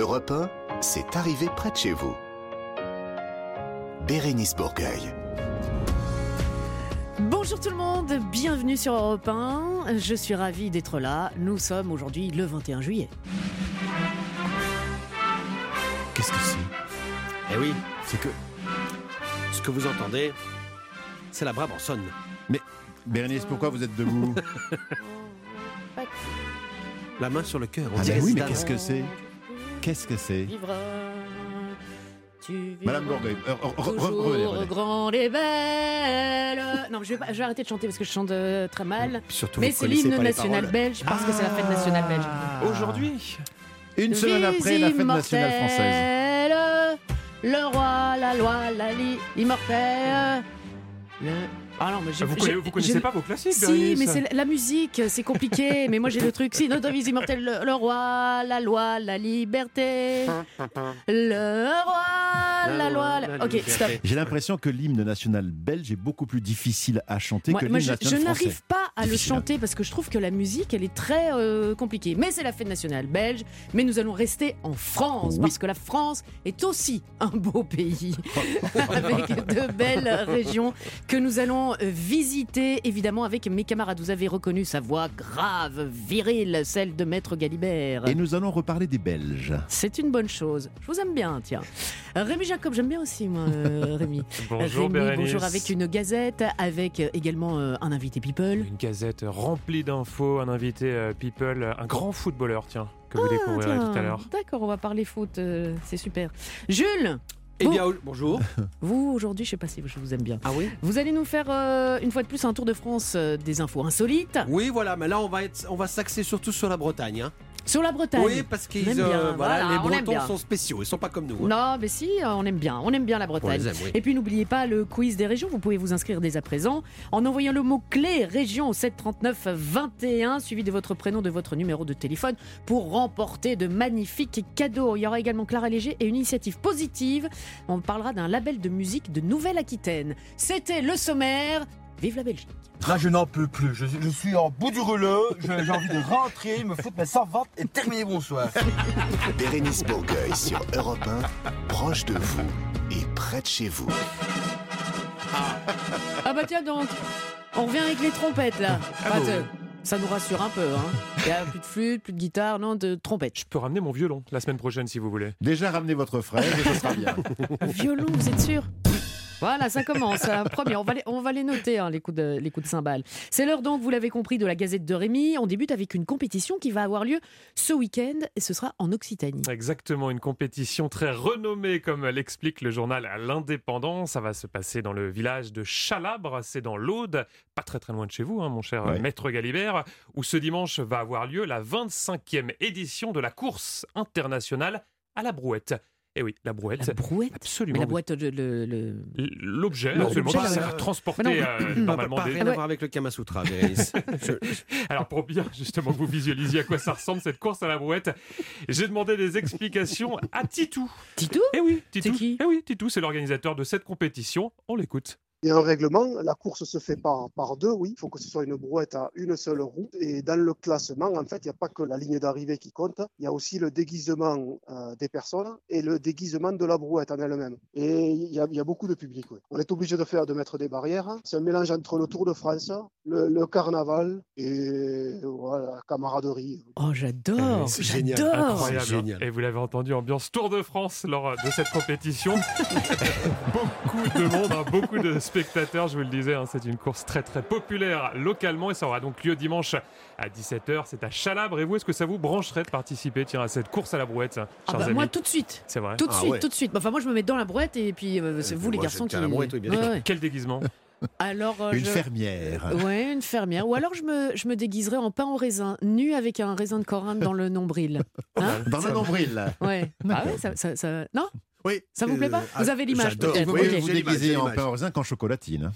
Europe 1, c'est arrivé près de chez vous. Bérénice Bourgueil. Bonjour tout le monde, bienvenue sur Europe 1. Je suis ravie d'être là. Nous sommes aujourd'hui le 21 juillet. Qu'est-ce que c'est? Eh oui, c'est que. Ce que vous entendez, c'est la Brabançonne. Bérénice, pourquoi vous êtes debout? La main sur le cœur. on Ah dirait ben oui, mais qu'est-ce que c'est? Qu'est-ce que c'est tu Madame Bourgueil, euh, toujours grande et belle. Non, je vais, pas- je vais arrêter de chanter parce que je chante euh, très mal. Surtout, Mais c'est l'hymne national belge parce que c'est la fête nationale belge. Aujourd'hui Une semaine après la fête nationale française. Le roi, la loi, la li, l'immortel. Le... Ah non, mais j'ai Vous, j'ai- connaissez, vous connaissez j'ai- pas vos classiques, Si, Bérénice mais c'est la- musique, c'est compliqué. mais moi j'ai le truc. Si, notre devise immortelle, le, le roi, la loi, la liberté. Le roi, la loi. la- Ok, liberté. stop. J'ai l'impression que l'hymne national belge est beaucoup plus difficile à chanter Moi, que l'hymne je, national je français. n'arrive pas à le Difficile, hein. chanter parce que je trouve que la musique, elle est très euh, compliquée. Mais c'est la fête nationale belge. Mais nous allons rester en France Oui. parce que la France est aussi un beau pays avec de belles régions que nous allons euh, visiter évidemment avec mes camarades. Vous avez reconnu sa voix grave, virile, celle de Maître Galibert. Et nous allons reparler des Belges. C'est une bonne chose. Je vous aime bien, tiens. Rémi Jacob, j'aime bien aussi, moi, euh, Rémi. Bonjour Rémi, bonjour avec une gazette, avec euh, également un invité People. Une gazette remplie d'infos, un invité people, un grand footballeur, tiens, que vous découvrirez Ah, Tiens, tout à l'heure. D'accord, on va parler foot, euh, c'est super. Jules, Eh bien, bonjour. vous aujourd'hui, je sais pas si je vous aime bien. Ah oui Vous allez nous faire euh, une fois de plus un tour de France euh, des infos insolites Oui, voilà, mais là, on va, être, on va s'axer surtout sur la Bretagne. hein. Sur la Bretagne. Oui, parce qu'ils, euh, voilà, voilà, les Bretons sont spéciaux, ils sont pas comme nous. hein. Non, mais si, euh, on aime bien, on aime bien la Bretagne. les aime, oui. Et puis n'oubliez pas le quiz des régions, vous pouvez vous inscrire dès à présent en envoyant le mot-clé région au 739 21 suivi de votre prénom, de votre numéro de téléphone pour remporter de magnifiques cadeaux. Il y aura également Clara Léger et une initiative positive. On parlera d'un label de musique de Nouvelle-Aquitaine. C'était le sommaire. Vive la Belgique. Là, je n'en peux plus. Je, je suis en bout du rouleau. Je- J'ai envie de rentrer, me foutre mes savates et terminer mon soir. Bérénice Bourgueil sur Europe 1, proche de vous et près de chez vous. Ah bah tiens donc, on revient avec les trompettes là. Ah bah oui. Ça nous rassure un peu. Hein. Il n'y a plus de flûte, plus de guitare, non, de trompette. Je peux ramener mon violon la semaine prochaine si vous voulez. Déjà, ramenez votre frère et ce sera bien. Violon, vous êtes sûr? Voilà, ça commence. hein. Premier, on va les, on va les noter, hein, les coups de, les coups de cymbales. C'est l'heure donc, vous l'avez compris, de la Gazette de Rémi. On débute avec une compétition qui va avoir lieu ce week-end et ce sera en Occitanie. Exactement, une compétition très renommée, comme l'explique le journal L'Indépendant. Ça va se passer dans le village de Chalabre, c'est dans l'Aude, pas très très loin de chez vous, hein, mon cher Ouais. maître Galibert, où ce dimanche va avoir lieu la 25e édition de la course internationale à la brouette. Et oui, la brouette. La brouette Absolument. Mais la le, le- L'objet, L'objet, absolument, ouais. sert à transporter non, euh, Ça n'a normalement pas des- rien Ouais. à voir avec le Kamasutra, Bérénice. Je- Alors pour bien justement que vous visualisiez à quoi ça ressemble cette course à la brouette, j'ai demandé des explications à Titou. Titou Eh oui, Titou. C'est qui Eh oui, Titou, c'est l'organisateur de cette compétition. On l'écoute. Il y a un règlement, la course se fait par, par deux, oui. Il faut que ce soit une brouette à une seule roue. Et dans le classement, en fait, il n'y a pas que la ligne d'arrivée qui compte. Il y a aussi le déguisement euh, des personnes et le déguisement de la brouette en elle-même. Et il y a, il y a beaucoup de public, oui. On est obligé de faire, de mettre des barrières. C'est un mélange entre le Tour de France, le, le carnaval et voilà, la camaraderie. Oh, j'adore C'est génial, J'adore Incroyable. c'est génial. Et vous l'avez entendu, ambiance Tour de France lors de cette compétition. beaucoup de monde, hein, beaucoup de spectateurs, je vous le disais. hein, c'est une course très très populaire localement et ça aura donc lieu dimanche à 17h. C'est à Chalabre. Et vous, est-ce que ça vous brancherait de participer tiens, à cette course à la brouette, Ah bah, Moi, tout de suite C'est vrai. tout de Ah suite, ouais. tout de suite. Enfin, moi, je me mets dans la brouette et puis euh, c'est Euh, vous, les garçons, qui. la brouette, oui, bien Ouais, sûr. ouais. Quel déguisement Alors, euh, Une je- fermière. Ouais, une fermière. Ou alors je me, je me déguiserais en pain au raisin, nu avec un raisin de Corinthe dans le nombril. Hein Dans le nombril. là. ouais. Ah ouais, ça, ça- ça- Non? Oui. Ça vous plaît pas Euh, Vous avez l'image peut-être. Oui, Ok, vous déguisez en pain au raisin qu'en chocolatine.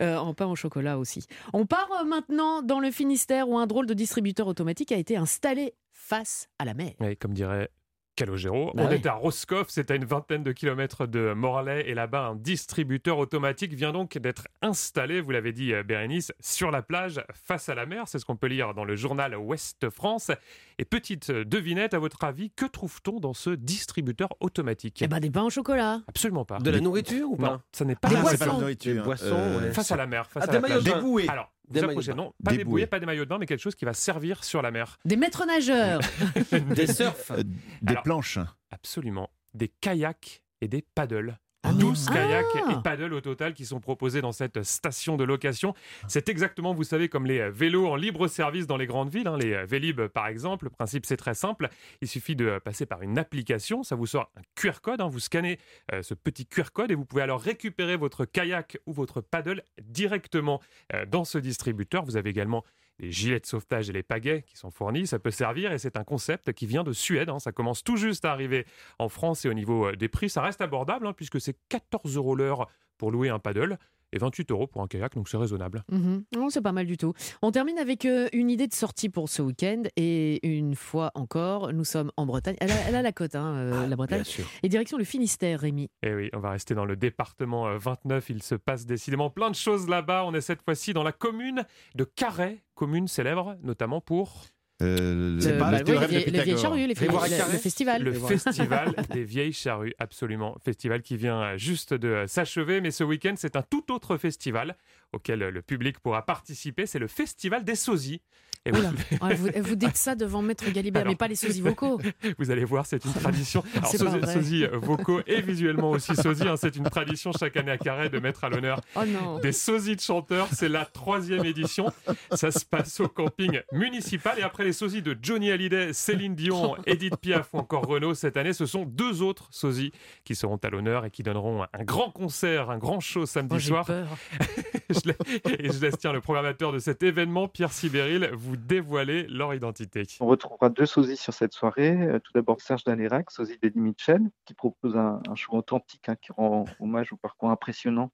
Euh, en pain au chocolat aussi. On part euh, maintenant dans le Finistère où un drôle de distributeur automatique a été installé face à la mer. Oui, Comme dirait Calogero. Bah on est à Roscoff, c'est à une vingtaine de kilomètres de Morlaix et là-bas un distributeur automatique vient donc d'être installé, vous l'avez dit euh, Bérénice, sur la plage face à la mer, c'est ce qu'on peut lire dans le journal Ouest France. Et petite euh, devinette, à votre avis, que trouve-t-on dans ce distributeur automatique? Eh ben, des pains au chocolat. Absolument pas. De la nourriture ou Non, pas? ça n'est pas Des la boissons. pas la nourriture. Des boissons, Euh. Face à la mer, face Ah, à des la maillots de plage. bain. Déboué. Alors, Des maillots approchez, de bain. non, pas Des des bouées. bouées, pas des maillots de bain, mais quelque chose qui va servir sur la mer. Des maîtres nageurs. Des surfs. Euh, des Alors, planches. Absolument. Des kayaks et des paddles. Ah, 12 mais- kayaks Ah. et paddles au total qui sont proposés dans cette station de location. C'est exactement, vous savez, comme les euh, vélos en libre service dans les grandes villes, hein, les euh, Vélib par exemple. Le principe, c'est très simple. Il suffit de euh, passer par une application. Ça vous sort un QR code. hein. Vous scannez euh, ce petit QR code et vous pouvez alors récupérer votre kayak ou votre paddle directement euh, dans ce distributeur. Vous avez également les gilets de sauvetage et les pagaies qui sont fournis. Ça peut servir et c'est un concept qui vient de Suède. hein. Ça commence tout juste à arriver en France et au niveau euh, des prix, ça reste abordable hein, puisque c'est 14 euros l'heure pour louer un paddle et 28 euros pour un kayak, donc c'est raisonnable. Mhm. Non, c'est pas mal du tout. On termine avec euh, une idée de sortie pour ce week-end. Et une fois encore, nous sommes en Bretagne. Elle a, elle a la côte, hein, euh, la Bretagne. Bien sûr. Et direction le Finistère, Rémi. Et Eh oui, on va rester dans le département euh, 29. Il se passe décidément plein de choses là-bas. On est cette fois-ci dans la commune de Carhaix, commune célèbre notamment pour Euh, Euh, pas bah le oui, les, les vieilles charrues, les à le- le festival. le festival des vieilles charrues. Absolument. Festival qui vient juste de s'achever. Mais ce week-end, c'est un tout autre festival auquel euh, le public pourra participer. C'est le festival des sosies. Et Oula. Ah, vous, vous dites ça devant Maître Galibert, Alors. mais pas les sosies vocaux. Vous allez voir, c'est une tradition. Alors, sosie, vrai. sosie, euh, vocaux et visuellement aussi sosie. hein, c'est une tradition chaque année à Carhaix de mettre à l'honneur Oh des sosies de chanteurs. C'est la troisième édition. Ça se passe au camping municipal. Et après les sosies de Johnny Hallyday, Céline Dion, Edith Piaf ou encore Renaud, cette année, ce sont deux autres sosies qui seront à l'honneur et qui donneront un grand concert, un grand show samedi Oh, soir. Et je laisse tiens le programmateur de cet événement, Pierre Sibéril, vous dévoiler leur identité. On retrouvera deux sosies sur cette soirée. Euh, Tout d'abord Serge Dalérac, sosie d'Eddie Mitchell, qui propose un, un show authentique hein, qui rend hommage au parcours impressionnant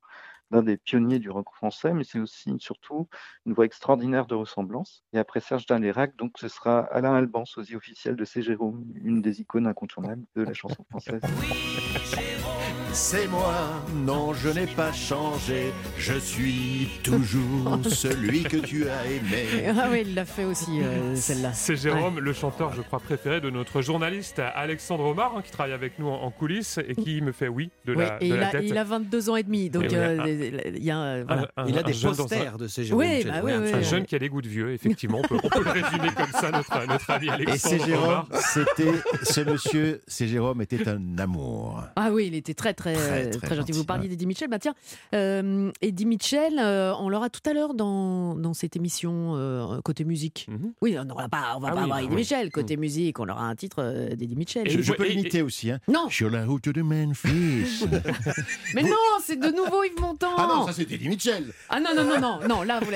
d'un des pionniers du rock français, mais c'est aussi surtout une voix extraordinaire de ressemblance. Et après Serge Dalérac, donc ce sera Alain Alban, sosie officiel de C. Jérôme, une des icônes incontournables de la chanson française. C'est moi, non, je n'ai pas changé. Je suis toujours celui que tu as aimé. Ah oui, il l'a fait aussi, euh, celle-là. C'est Jérôme, le chanteur, je crois, préféré de notre journaliste Alexandre Omar, hein, qui travaille avec nous en, en coulisses et qui me fait oui de Oui, la, et de il, la a, tête. il a 22 ans et demi, donc Et euh, un- il y a euh, voilà. Un- un- Il a des dans un- posters de ces Jérôme. Oui, bah oui, oui, Un oui. jeune qui a des goûts de vieux, effectivement. On peut, on peut le résumer comme ça, notre, notre ami Et Alexandre c'est Jérôme, c'était ce monsieur, c'est Jérôme était un amour. Ah oui, il était très très Très, très, très gentil. Vous parliez d'Eddie Mitchell, bah tiens, euh, Eddie Mitchell, euh, on l'aura tout à l'heure dans, dans cette émission euh, côté musique. Mhm. Oui, on n'aura pas, on va Ah pas oui, avoir bah Eddie oui. Mitchell côté musique, on aura un titre euh, d'Eddie Mitchell. Et Je, peux et- l'imiter aussi. Hein. Non, Sur la route de Memphis. mais non, c'est de nouveau Yves Montand. Ah non, ça c'était Eddie Mitchell. Ah non, non, non, non, non, là, vous,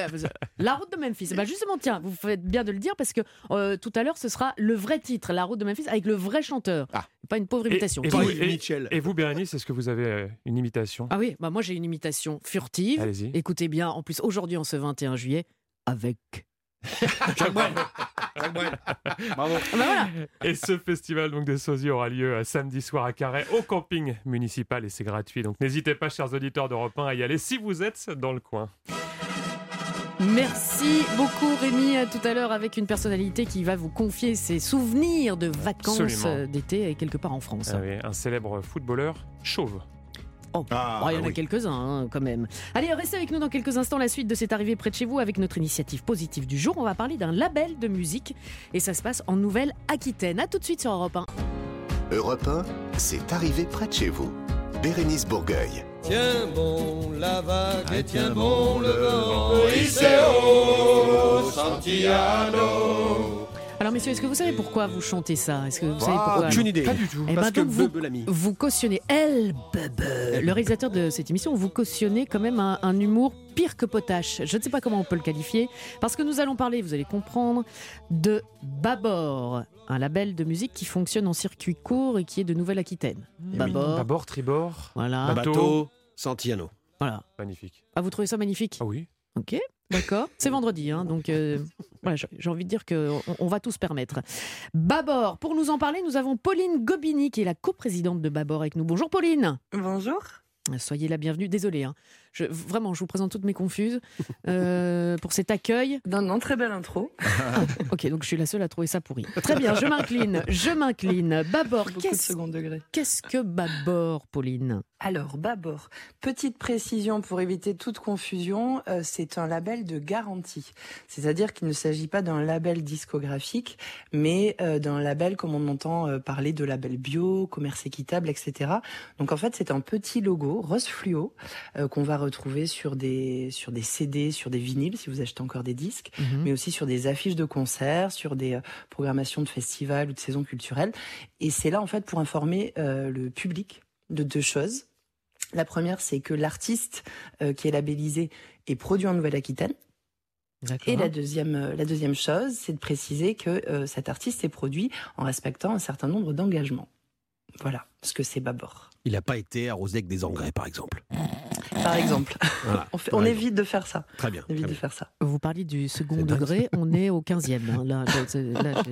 la route de Memphis. Bah justement, tiens, vous faites bien de le dire parce que euh, tout à l'heure, ce sera le vrai titre, la route de Memphis, avec le vrai chanteur. Ah. Pas une pauvre Et- imitation. et Pas vous- Mitchell. Et vous, Bérénice, est-ce que vous avez euh, une imitation? Ah oui, bah moi j'ai une imitation furtive. Allez-y. Écoutez bien, en plus aujourd'hui, en ce 21 juillet, avec. Jacques Brel. Jacques Brel. Bravo. Ah bah voilà Et ce festival donc des sosies aura lieu euh, samedi soir à Carhaix au camping municipal et c'est gratuit. Donc n'hésitez pas, chers auditeurs d'Europe 1, à y aller si vous êtes dans le coin. Merci beaucoup Rémi. À tout à l'heure avec une personnalité qui va vous confier ses souvenirs de vacances euh, d'été et quelque part en France. Ah oui, un célèbre footballeur chauve. Oh, Ah, oh, il y en a oui. quelques-uns hein, quand même. Allez, restez avec nous dans quelques instants. La suite de cette arrivée près de chez vous avec notre initiative positive du jour. On va parler d'un label de musique et ça se passe en Nouvelle-Aquitaine. À tout de suite sur Europe 1. Europe 1, c'est arrivé près de chez vous. Bérénice Bourgueil. Tiens bon la vague Ah, et tiens bon bon le vent, vent. Iseo Santiano. Alors messieurs, est-ce que vous savez pourquoi vous chantez ça? Est-ce que vous savez Ah, pourquoi? aucune idée. Pas du tout. Eh Parce ben que vous, vous cautionnez El Bebe, le réalisateur de cette émission, vous cautionnez quand même un, un humour pire que potache. Je ne sais pas comment on peut le qualifier, parce que nous allons parler, vous allez comprendre, de Babor, un label de musique qui fonctionne en circuit court et qui est de Nouvelle-Aquitaine. Babor, Bâbord, tribord. voilà, Bateau. Bateau Santiano. voilà. Magnifique. Ah, vous trouvez ça magnifique? Ah oui. Ok. D'accord C'est vendredi, hein, donc euh, voilà, j'ai envie de dire qu'on on va tout se permettre. Babor, pour nous en parler, nous avons Pauline Gobini, qui est la coprésidente de Babor avec nous. Bonjour Pauline Bonjour. Soyez la bienvenue. Désolée, hein. Je, vraiment, je vous présente toutes mes confuses euh, pour cet accueil. Non, non, très belle intro. Ok, donc je suis la seule à trouver ça pourri. Très bien, je m'incline, je m'incline. Babor, Beaucoup de qu'est-ce que Babor, Pauline? Alors, Babor, petite précision pour éviter toute confusion, euh, c'est un label de garantie. C'est-à-dire qu'il ne s'agit pas d'un label discographique, mais euh, d'un label comme on entend euh, parler de label bio, commerce équitable, etc. Donc en fait, c'est un petit logo rose fluo euh, qu'on va retrouver sur des sur des CD, sur des vinyles si vous achetez encore des disques, Mhm. mais aussi sur des affiches de concerts, sur des euh, programmations de festivals ou de saisons culturelles. Et c'est là en fait pour informer euh, le public de deux choses. La première, c'est que l'artiste euh, qui est labellisé est produit en Nouvelle-Aquitaine. Et la deuxième, la deuxième chose, c'est de préciser que euh, cet artiste est produit en respectant un certain nombre d'engagements. Voilà ce que c'est Babor. Il n'a pas été arrosé avec des engrais, par exemple. Par exemple, Voilà. on, fait- Par on exemple. évite de faire ça. Très bien. On évite très de bien. faire ça. Vous parliez du second degré, on est au 15e. hein. Là, là, c'est- là,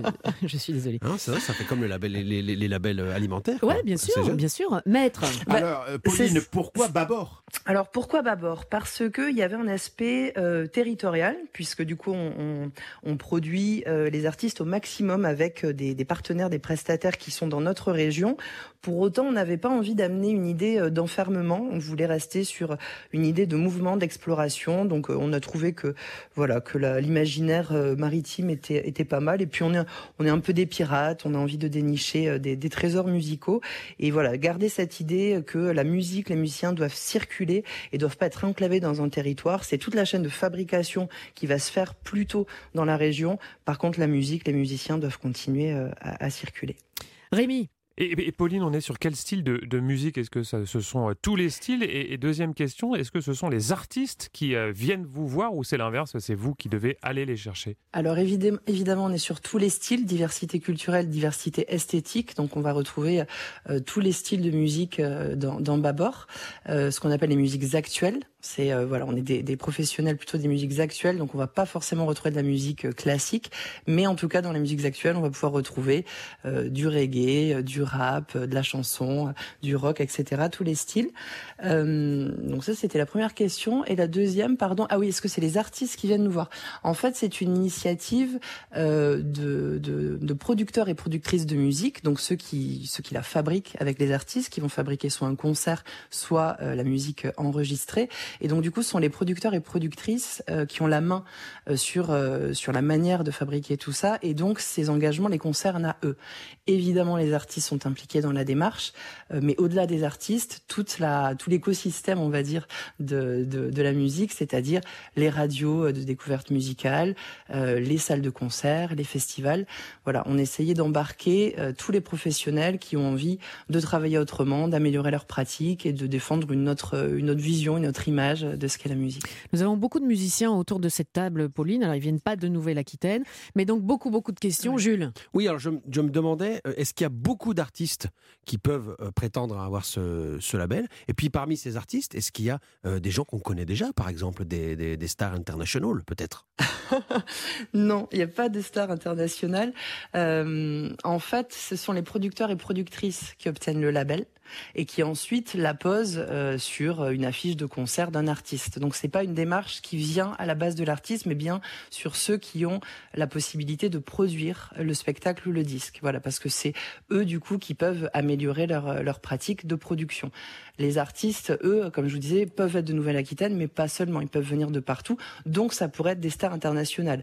je, je suis désolée. Hein, c'est vrai, ça fait comme le label, les, les- les labels alimentaires. Ouais, quoi. bien sûr, bien sûr. Maître, Bah, Alors, euh, Pauline, pourquoi Babor Alors pourquoi Babor Parce qu'il y avait un aspect euh, territorial, puisque du coup on, on- on produit euh, les artistes au maximum avec des, des partenaires, des prestataires qui sont dans notre région. Pour autant, on n'avait pas envie d'amener une idée d'enfermement. On voulait rester sur une idée de mouvement, d'exploration. Donc euh, on a trouvé que voilà que l'imaginaire euh, maritime était, pas mal. Et puis on est on est un peu des pirates. On a envie de dénicher euh, des, trésors musicaux. Et voilà, garder cette idée que la musique, les musiciens doivent circuler et doivent pas être enclavés dans un territoire. C'est toute la chaîne de fabrication qui va se faire plutôt dans la région. Par contre, la musique, les musiciens doivent continuer à, à circuler. Rémi, Et, Pauline, on est sur quel style de, musique? Est-ce que ça, ce sont euh, tous les styles? Et, deuxième question, est-ce que ce sont les artistes qui euh, viennent vous voir ou c'est l'inverse C'est vous qui devez aller les chercher? Alors évidemment, on est sur tous les styles, diversité culturelle, diversité esthétique. Donc on va retrouver euh, tous les styles de musique dans, dans ce qu'on appelle les musiques actuelles. C'est euh, voilà, on est des, des professionnels plutôt des musiques actuelles, donc on va pas forcément retrouver de la musique euh, classique, mais en tout cas dans les musiques actuelles, on va pouvoir retrouver euh, du reggae, euh, du rap, euh, de la chanson, du rock, etc. Tous les styles. Euh, donc ça c'était la première question et la deuxième, pardon, ah oui, est-ce que c'est les artistes qui viennent nous voir? En fait, c'est une initiative de, de, de producteurs et productrices de musique, donc ceux qui ceux qui la fabriquent avec les artistes, qui vont fabriquer soit un concert, soit la musique enregistrée. Et donc du coup, ce sont les producteurs et productrices euh, qui ont la main euh, sur euh, sur la manière de fabriquer tout ça. Et donc ces engagements les concernent à eux. Évidemment, les artistes sont impliqués dans la démarche, euh, mais au-delà des artistes, toute la tout l'écosystème, on va dire, de de, de la musique, c'est-à-dire les radios euh, de découverte musicale, euh, les salles de concert, les festivals. Voilà, on essayait d'embarquer tous les professionnels qui ont envie de travailler autrement, d'améliorer leurs pratiques et de défendre une autre, une autre vision, une autre image de ce qu'est la musique. nous avons beaucoup de musiciens autour de cette table, Pauline. Alors, ils viennent pas de Nouvelle-Aquitaine, mais donc beaucoup, beaucoup de questions. Jules Oui, alors je, me demandais, euh, est-ce qu'il y a beaucoup d'artistes qui peuvent euh, prétendre à avoir ce, ce label? Et puis parmi ces artistes, est-ce qu'il y a euh, des gens qu'on connaît déjà, par exemple des, des, des stars internationales, peut-être? Non, il n'y a pas de star internationale. Euh, en fait, ce sont les producteurs et productrices qui obtiennent le label et qui ensuite la posent euh, sur une affiche de concert d'un artiste. Donc c'est pas une démarche qui vient à la base de l'artiste, mais bien sur ceux qui ont la possibilité de produire le spectacle ou le disque. Voilà, parce que c'est eux du coup qui peuvent améliorer leur leur pratique de production. Les artistes, eux, comme je vous disais, peuvent être de Nouvelle-Aquitaine, mais pas seulement. Ils peuvent venir de partout. Donc ça pourrait être des stars internationales.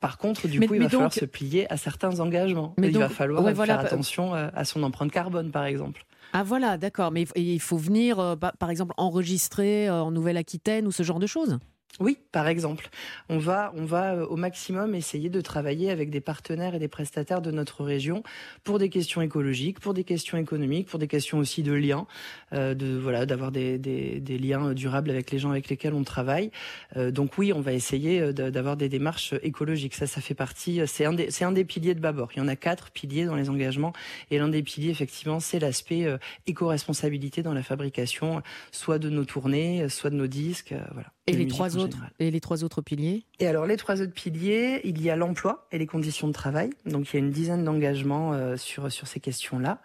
Par contre, du Mais- coup, il va falloir donc- se plier à certains engagements. Mais il va falloir ouais, faire voilà, attention euh, à son empreinte carbone, par exemple. Ah voilà, d'accord. Mais il faut- venir, euh, par par exemple, enregistrer euh, en Nouvelle-Aquitaine ou ce genre de choses Oui, par exemple, on va, on va euh, au maximum essayer de travailler avec des partenaires et des prestataires de notre région pour des questions écologiques, pour des questions économiques, pour des questions aussi de liens, euh, de voilà, d'avoir des, des, des liens durables avec les gens avec lesquels on travaille. Euh, donc oui, on va essayer euh, d'avoir des démarches écologiques. Ça, ça fait partie. euh, C'est un des, c'est un des piliers de Babor. Il y en a quatre piliers dans les engagements, et l'un des piliers, effectivement, c'est l'aspect éco-responsabilité dans la fabrication, soit de nos tournées, soit de nos disques, euh, voilà. Et les trois autres général. Et les trois autres piliers Et alors les trois autres piliers, il y a l'emploi et les conditions de travail. Donc il y a une dizaine d'engagements euh, sur sur ces questions-là.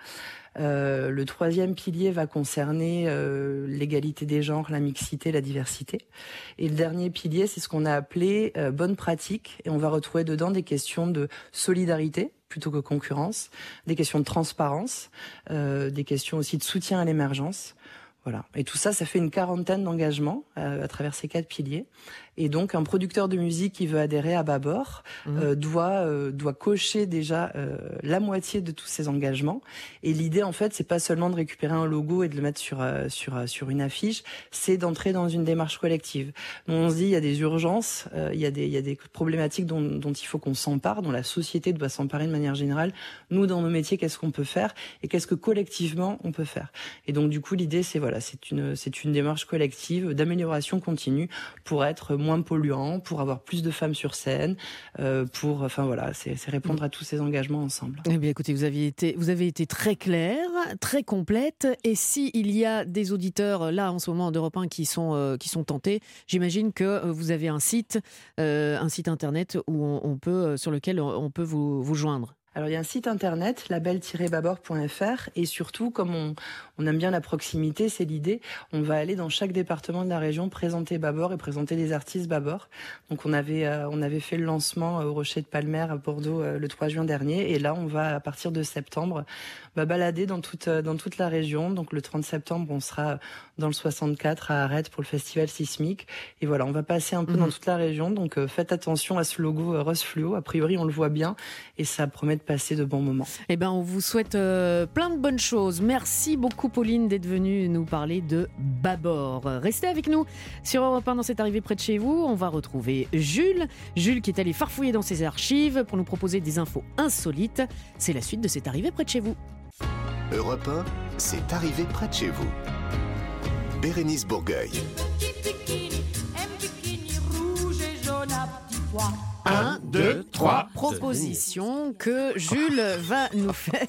Euh, le troisième pilier va concerner euh, l'égalité des genres, la mixité, la diversité. Et le dernier pilier, c'est ce qu'on a appelé euh, bonne pratique. Et on va retrouver dedans des questions de solidarité plutôt que concurrence, des questions de transparence, euh, des questions aussi de soutien à l'émergence. Voilà. Et tout ça, ça fait une quarantaine d'engagements euh, à travers ces quatre piliers. Et donc, un producteur de musique qui veut adhérer à Babor Mmh. euh, doit euh, doit cocher déjà euh, la moitié de tous ces engagements. Et l'idée, en fait, c'est pas seulement de récupérer un logo et de le mettre sur euh, sur euh, sur une affiche, c'est d'entrer dans une démarche collective. On se dit, il y a des urgences, euh, il y a des il y a des problématiques dont dont il faut qu'on s'empare, dont la société doit s'emparer de manière générale. Nous, dans nos métiers, qu'est-ce qu'on peut faire et qu'est-ce que collectivement on peut faire? Et donc, du coup, l'idée, c'est voilà, c'est une c'est une démarche collective d'amélioration continue pour être moins polluant, pour avoir plus de femmes sur scène, euh, pour, enfin voilà, c'est répondre à tous ces engagements ensemble. Eh bien, écoutez, vous avez été, vous avez été très claire, très complète. Et si il y a des auditeurs là en ce moment d'Europe 1 qui sont euh, qui sont tentés, j'imagine que euh, vous avez un site, un site internet où on, peut, sur lequel on peut vous, vous joindre. Alors il y a un site internet, label-babord.fr, et surtout, comme on, on aime bien la proximité, c'est l'idée, on va aller dans chaque département de la région présenter Babord et présenter les artistes Babord. Donc on avait, euh, on avait fait le lancement euh, au Rocher de Palmer à Bordeaux euh, le 3 juin dernier, et là on va à partir de septembre bah, balader dans toute, euh, dans toute la région. Donc le 30 septembre, on sera dans le 64 à Arrête pour le festival sismique, et voilà, on va passer un peu dans toute la région. Donc faites attention à ce logo rose fluo, a priori on le voit bien, et ça promet de passer de bons moments. Eh ben, on vous souhaite euh, plein de bonnes choses. Merci beaucoup, Pauline, d'être venue nous parler de Babord. Restez avec nous sur Europe 1 dans cette arrivée près de chez vous. On va retrouver Jules. Jules qui est allé farfouiller dans ses archives pour nous proposer des infos insolites. C'est la suite de cette arrivée près de chez vous. Europe 1, c'est arrivé près de chez vous. Bérénice Bourgueil. Un, deux, trois. Proposition que Jules va nous faire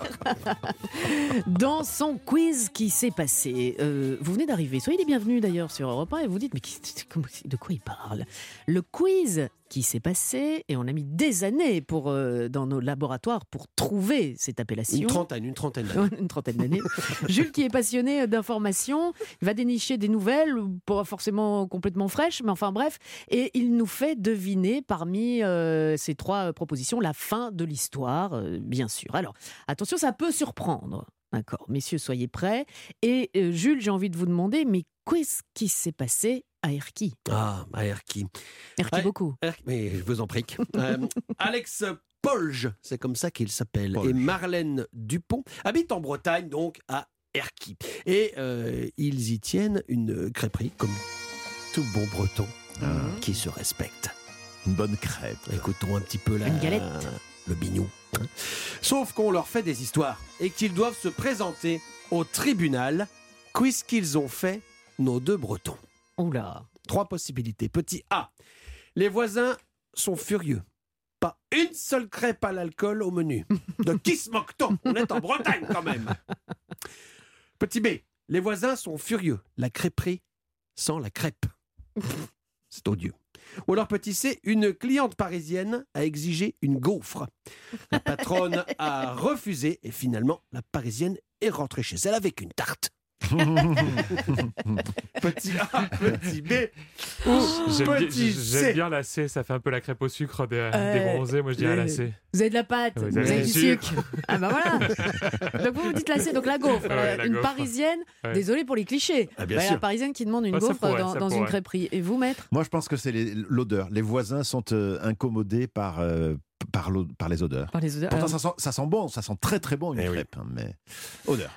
dans son quiz qui s'est passé. Euh, vous venez d'arriver, soyez les bienvenus d'ailleurs sur Europe 1 et vous dites mais de quoi il parle? Le quiz qui s'est passé et on a mis des années pour euh, dans nos laboratoires pour trouver cette appellation. Une trentaine, une trentaine d'années. une trentaine d'années. Jules, qui est passionné d'informations, va dénicher des nouvelles, pas forcément complètement fraîches, mais enfin bref, et il nous fait deviner parmi euh, ces trois propositions la fin de l'histoire, euh, bien sûr. Alors, attention, ça peut surprendre. D'accord, messieurs, soyez prêts. Et euh, Jules, j'ai envie de vous demander, mais qu'est-ce qui s'est passé à Erki Ah, à Erki. Erki beaucoup. Mais je vous en prie. Euh, Alex Polge, c'est comme ça qu'il s'appelle, et Marlène Dupont habitent en Bretagne, donc à Erki. Et euh, ils y tiennent une crêperie, comme tout bon breton qui se respecte. Une bonne crêpe. Écoutons un petit peu la, Une galette. le bignou. hein. Sauf qu'on leur fait des histoires et qu'ils doivent se présenter au tribunal. Qu'est-ce qu'ils ont fait, nos deux bretons Oula. Trois possibilités. Petit A. Les voisins sont furieux. Pas une seule crêpe à l'alcool au menu. De qui se moque-t-on? On est en Bretagne quand même. Petit B. Les voisins sont furieux. La crêperie sans la crêpe. C'est odieux. Ou alors petit C, une cliente parisienne a exigé une gaufre. La patronne a refusé et finalement la parisienne est rentrée chez elle avec une tarte. petit A, petit B ou J'aime bien, petit j'aime C. bien la C, ça fait un peu la crêpe au sucre des, Euh, des bronzés, moi je dirais la C. Vous avez de la pâte, Vous vous avez avez du sucre. sucre. Ah bah voilà. Donc vous vous dites la C, donc la gaufre. Ouais, Euh, la une gaufre. parisienne, Ouais. désolé pour les clichés. Ah, bien Bah, sûr. La parisienne qui demande une Ah, ça gaufre pourrait, dans, une crêperie. Et vous, maître? Moi, je pense que c'est l'odeur. Les voisins sont euh, incommodés par, euh, par, les odeurs. Par les odeurs. Pourtant, ça sent, ça sent bon, ça sent très très bon une Eh oui. crêpe, hein, mais odeur.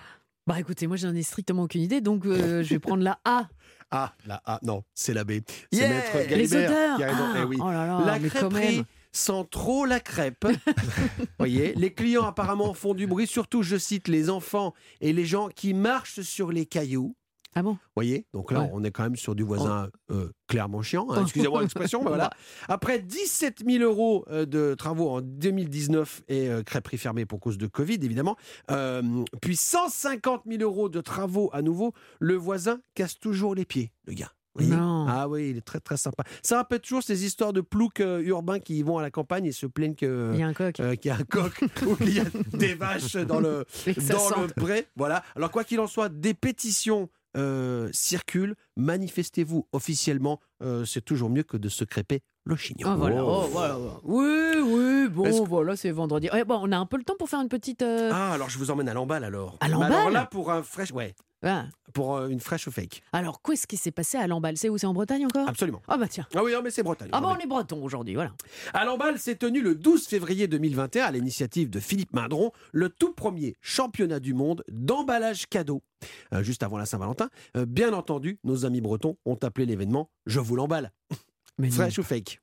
Bah écoutez, moi j'en ai strictement aucune idée, donc euh, je vais prendre la A. Ah, la A, non, c'est la B. C'est Yeah Maître Les Galibert odeurs. qui raison. Ah, Eh oui. oh là là, la crêperie sent trop la crêpe. voyez, les clients apparemment font du bruit, surtout, je cite, les enfants et les gens qui marchent sur les cailloux. Ah bon? Voyez? Donc là, Ouais. on est quand même sur du voisin euh, clairement chiant. hein. Excusez-moi l'expression, mais voilà. Après 17 000 euros euh, de travaux en 2019 et euh, crêperie fermée pour cause de Covid, évidemment, euh, puis 150 000 euros de travaux à nouveau, le voisin casse toujours les pieds, le gars. Vous Non. Ah oui, il est très très sympa. Ça rappelle toujours ces histoires de ploucs euh, urbains qui vont à la campagne et se plaignent que Il y a un coq. euh, qu'il y a un coq ou qu'il y a des vaches dans le, dans le pré. Voilà. Alors quoi qu'il en soit, des pétitions euh, circulent. Manifestez-vous officiellement. Euh, c'est toujours mieux que de se crêper le chignon. Ah, voilà. Oh, voilà. Oui, oui, bon, Est-ce- voilà, c'est vendredi. Eh, bon, on a un peu le temps pour faire une petite. euh, Ah, alors je vous emmène à l'emballe alors. À Mais Alors là, pour un fresh, ouais, ah. pour euh, une fraîche fake. Alors, qu'est-ce qui s'est passé à Lamballe? C'est où? C'est en Bretagne encore? Absolument. Ah, bah tiens. Ah oui, non, mais c'est Bretagne. Ah, bah on est breton aujourd'hui, voilà. À Lamballe s'est tenu le 12 février 2021 à l'initiative de Philippe Mindron le tout premier championnat du monde d'emballage cadeau. Euh, juste avant la Saint-Valentin, Euh, bien entendu, nos amis bretons ont appelé l'événement Je vous l'emballe. Mais Fresh ou fake?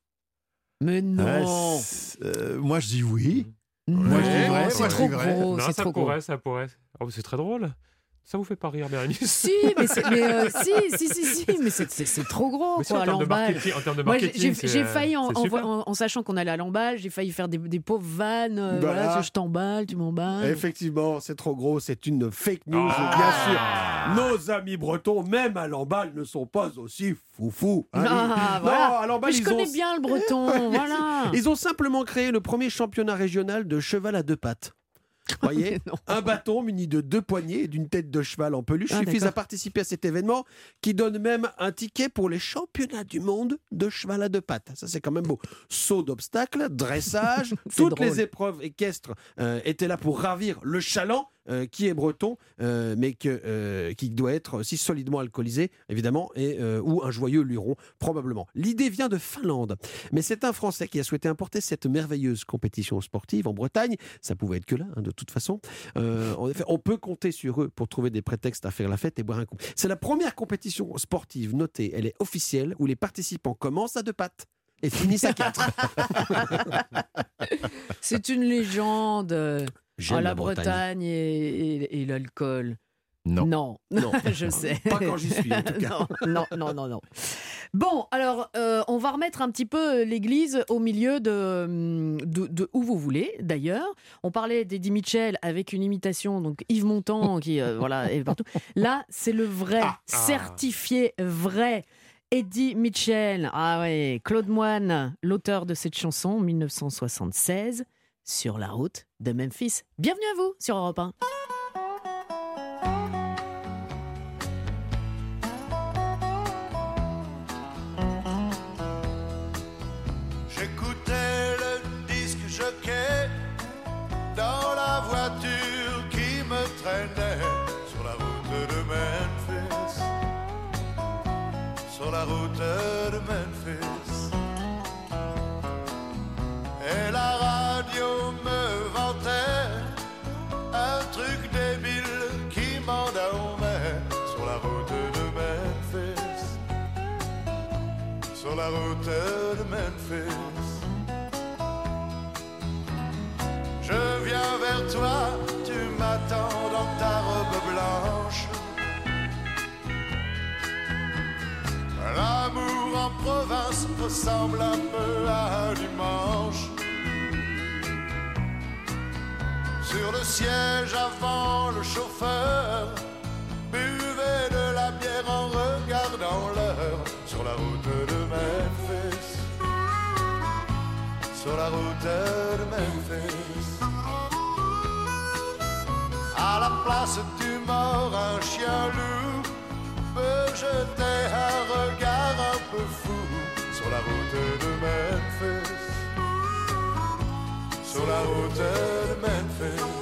Mais non Ouais, euh, moi, je dis oui. Non, Moi, je dis vrai, c'est trop vrai. gros, non, c'est ça trop gros. pourrait, ça pourrait. Oh, c'est très drôle. Ça vous fait pas rire, Bérénice Si, mais, euh, si, si, si, si, mais c'est- trop gros, si, quoi, en à termes de marketing, en termes de j'ai- marketing, euh, failli, en, c'est en, super. en- en sachant qu'on allait à l'emballe, j'ai failli faire des, des pauvres vannes. euh, voilà, je t'emballe, tu m'emballes. Effectivement, c'est trop gros, c'est une fake news, Ah. bien sûr. Nos amis bretons, même à l'emballe, ne sont pas aussi foufous. hein. Ah, voilà. Non, à Mais je ils connais ont- bien le breton, voilà. Ils ont simplement créé le premier championnat régional de cheval à deux pattes. Voyez, un bâton muni de deux poignées et d'une tête de cheval en peluche Ah, suffisent à participer à cet événement qui donne même un ticket pour les championnats du monde de cheval à deux pattes. Ça, c'est quand même beau. Saut d'obstacles, dressage, toutes drôle. les épreuves équestres euh, étaient là pour ravir le chaland. Euh, qui est breton, euh, mais que, euh, qui doit être aussi solidement alcoolisé, évidemment, et, ou un joyeux luron, probablement. L'idée vient de Finlande, mais c'est un Français qui a souhaité importer cette merveilleuse compétition sportive en Bretagne. Ça pouvait être que là, hein, de toute façon. En effet, on peut compter sur eux pour trouver des prétextes à faire la fête et boire un coup. C'est la première compétition sportive notée, elle est officielle, où les participants commencent à deux pattes et finissent à quatre. C'est une légende. Euh, J'aime la la Bretagne. Bretagne et, et- et l'alcool. Non. Non, Non. je sais. Pas quand j'y suis, en tout cas. non, non, non, non, non. Bon, alors, euh, on va remettre un petit peu l'église au milieu de, hum, de, de où vous voulez, d'ailleurs. On parlait d'Eddie Mitchell avec une imitation, donc Yves Montand, qui euh, voilà, est partout. Là, c'est le vrai, Ah. certifié vrai. Eddie Mitchell, ah ouais, Claude Moine, l'auteur de cette chanson, 1976, sur la route de Memphis. Bienvenue à vous sur Europe 1. L'amour en province ressemble un peu à dimanche. Sur le siège avant le chauffeur, buvait de la bière en regardant l'heure sur la route de Memphis. Sur la route de Memphis. À la place du mort, un chien loup jeter un regard un peu fou sur la route de Memphis. Sur la route de Memphis.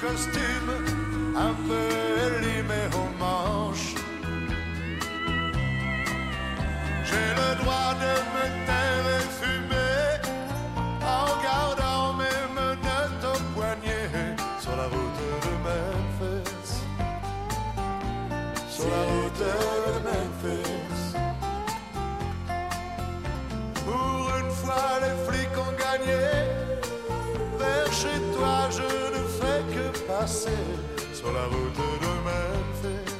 Costume un peu élimé aux manches. J'ai le droit de me taire sur la route de Memphis.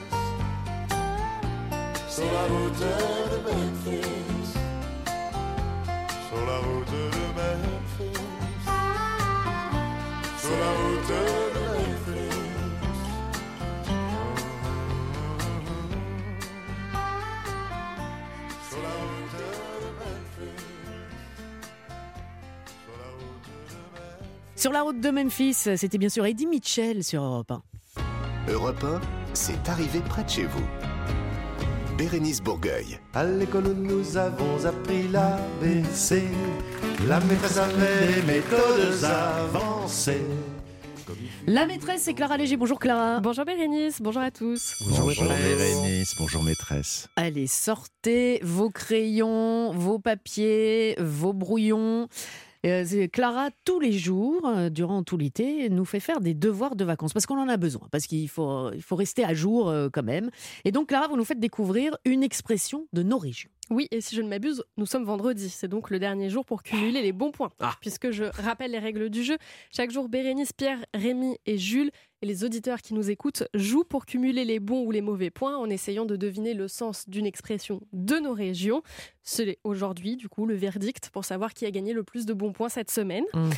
Sur la route de Memphis. Sur la route de Memphis. Sur la route de Memphis. Sur la route de Memphis, c'était bien sûr Eddie Mitchell sur Europe 1. Europe 1, c'est arrivé près de chez vous. Bérénice Bourgueil. À l'école, nous avons appris l'ABC. La maîtresse avait des méthodes avancées. La maîtresse, c'est Clara Léger. Bonjour Clara. Bonjour Bérénice, bonjour à tous. Bonjour Bérénice, bonjour maîtresse. Allez, sortez vos crayons, vos papiers, vos brouillons. Euh, Clara, tous les jours, euh, durant tout l'été, nous fait faire des devoirs de vacances parce qu'on en a besoin, parce qu'il faut, il faut rester à jour euh, quand même. Et donc, Clara, vous nous faites découvrir une expression de nos régions. Oui, et si je ne m'abuse, nous sommes vendredi. C'est donc le dernier jour pour cumuler les bons points. Ah. Puisque je rappelle les règles du jeu, chaque jour, Bérénice, Pierre, Rémi et Jules et les auditeurs qui nous écoutent jouent pour cumuler les bons ou les mauvais points en essayant de deviner le sens d'une expression de nos régions. C'est aujourd'hui, du coup, le verdict pour savoir qui a gagné le plus de bons points cette semaine. Mm.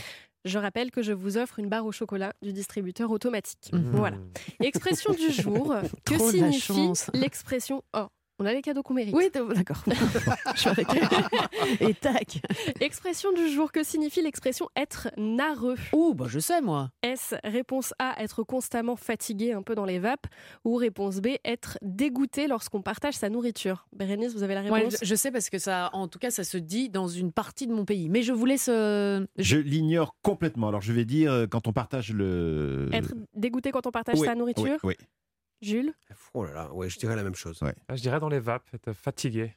Je rappelle que je vous offre une barre au chocolat du distributeur automatique. Mhm. Voilà. Expression du jour. Que signifie l'expression Oh, on a les cadeaux qu'on mérite. Oui, d'accord. Je suis avec- Et tac. Expression du jour. Que signifie l'expression être narreux Ouh, bah je sais moi. Est-ce réponse A, être constamment fatigué un peu dans les vapes Ou réponse B, être dégoûté lorsqu'on partage sa nourriture Bérénice, vous avez la Ouais, réponse? je, je sais parce que ça, en tout cas, ça se dit dans une partie de mon pays. Mais je vous laisse. euh, Je l'ignore complètement. Alors je vais dire euh, quand on partage le. Être dégoûté quand on partage Oui, sa nourriture? oui, oui. Jules? Oh là là, ouais, je dirais la même chose. Ah, Je dirais dans les vapes, être fatigué.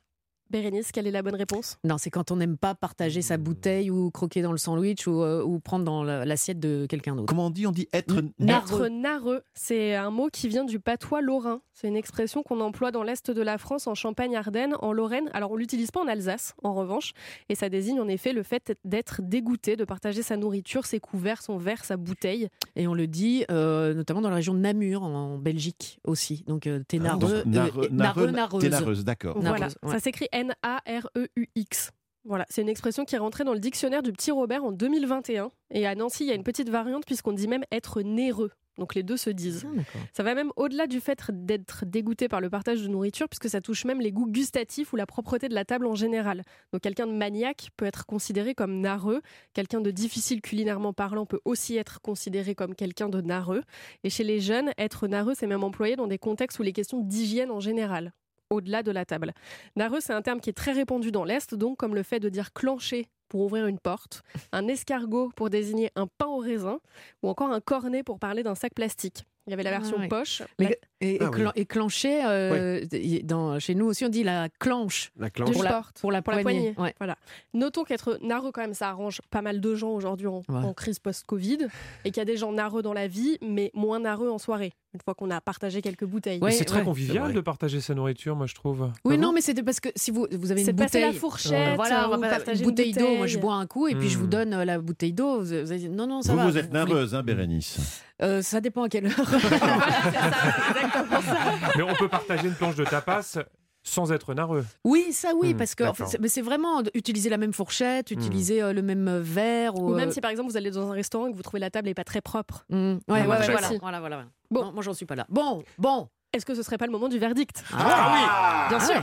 Bérénice, quelle est la bonne réponse? Non, c'est quand on n'aime pas partager sa bouteille ou croquer dans le sandwich ou, euh, ou prendre dans la- l'assiette de quelqu'un d'autre. Comment on dit On dit être. Être narreux, c'est un mot qui vient du patois lorrain. C'est une expression qu'on emploie dans l'est de la France, en Champagne-Ardenne, en Lorraine. Alors on l'utilise pas en Alsace, en revanche, et ça désigne en effet le fait d'être dégoûté, de partager sa nourriture, ses couverts, son verre, sa bouteille. Et on le dit euh, notamment dans la région de Namur, en Belgique aussi. Donc euh, t'es Ah, narreux, donc, narreux- euh, narreux, narreux- t'es nareuse, d'accord. Voilà, ouais. ça s'écrit N-A-R-E-U-X. Voilà, c'est une expression qui est rentrée dans le dictionnaire du petit Robert en 2021. Et à Nancy, il y a une petite variante puisqu'on dit même être néreux. Donc les deux se disent. Ah. Ça va même au-delà du fait d'être dégoûté par le partage de nourriture, puisque ça touche même les goûts gustatifs ou la propreté de la table en général. Donc quelqu'un de maniaque peut être considéré comme narreux, quelqu'un de difficile culinairement parlant peut aussi être considéré comme quelqu'un de narreux. Et chez les jeunes, être narreux, c'est même employé dans des contextes où les questions d'hygiène en général au-delà de la table. Narreux, c'est un terme qui est très répandu dans l'Est, donc comme le fait de dire clencher pour ouvrir une porte, un escargot pour désigner un pain au raisin, ou encore un cornet pour parler d'un sac plastique. Il y avait la Ah, version ouais. poche. La- et, et Ah oui. clan- et clencher, euh, dans, chez nous aussi, on dit la clenche. La clenche. pour la- porte. Pour la Pour la poignée. poignée. Ouais. Voilà. Notons qu'être narreux, quand même, ça arrange pas mal de gens aujourd'hui en, Ouais. en crise post-Covid. Et qu'il y a des gens narreux dans la vie, mais moins narreux en soirée, une fois qu'on a partagé quelques bouteilles. Ouais, c'est très ouais. Convivial de partager sa nourriture, moi je trouve. Oui, Pas non, mais c'était parce que si vous, vous avez une C'est passer bouteille. la fourchette, voilà, on va partager une une bouteille d'eau. Moi, je bois un coup et puis je vous Hmm. donne euh, la bouteille d'eau. Vous, vous allez dire, non, non, ça Vous, va. vous êtes nerveuse, hein, Bérénice Euh, Ça dépend à quelle heure. Mais on peut partager une planche de tapas sans être narreux. Oui, ça oui, Hmm, parce que en fait, d'accord. c'est- mais c'est vraiment utiliser la même fourchette, utiliser euh, le même euh, verre. Ou même euh, si par exemple vous allez dans un restaurant et que vous trouvez la table n'est pas très propre. hmm, ouais, ouais, ouais, voilà, voilà. Bon. Non, moi, j'en suis pas là. Bon, bon. Est-ce que ce serait pas le moment du verdict? Ah, Bien Ah sûr.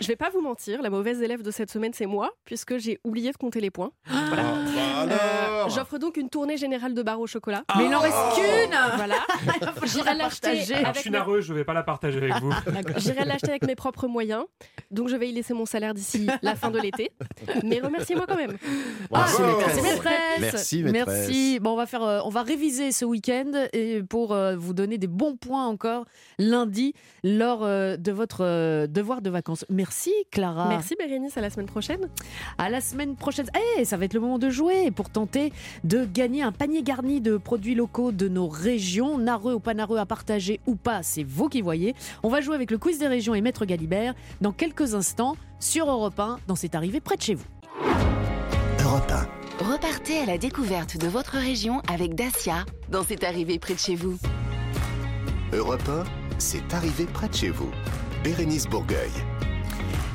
Je vais pas vous mentir, la mauvaise élève de cette semaine c'est moi, puisque j'ai oublié de compter les points. Ah. Voilà. bah Euh, J'offre donc une tournée générale de barres au chocolat. Mais il en reste qu'une Voilà. J'irai l'acheter je suis mes- narreux, je vais pas la partager avec vous. J'irai l'acheter avec mes propres moyens. Donc je vais y laisser mon salaire d'ici la fin de l'été. Mais remerciez-moi quand même. Ah, merci maîtresse. Merci, maîtresse. Merci. Bon, on va faire, euh, on va réviser ce week-end et pour euh, vous donner des bons points encore lundi lors euh, de votre euh, devoir de vacances. Merci Clara. Merci Bérénice, à la semaine prochaine. À la semaine prochaine. Eh, ça va être le moment de jouer pour tenter de gagner un panier garni de produits locaux de nos régions. Nareux ou pas nareux à partager ou pas, c'est vous qui voyez. On va jouer avec le quiz des régions et Maître Galibert dans quelques instants sur Europe 1 dans C'est arrivé près de chez vous. Europe 1. Repartez à la découverte de votre région avec Dacia dans C'est arrivé près de chez vous. Europe 1, c'est arrivé près de chez vous. Bérénice Bourgueil.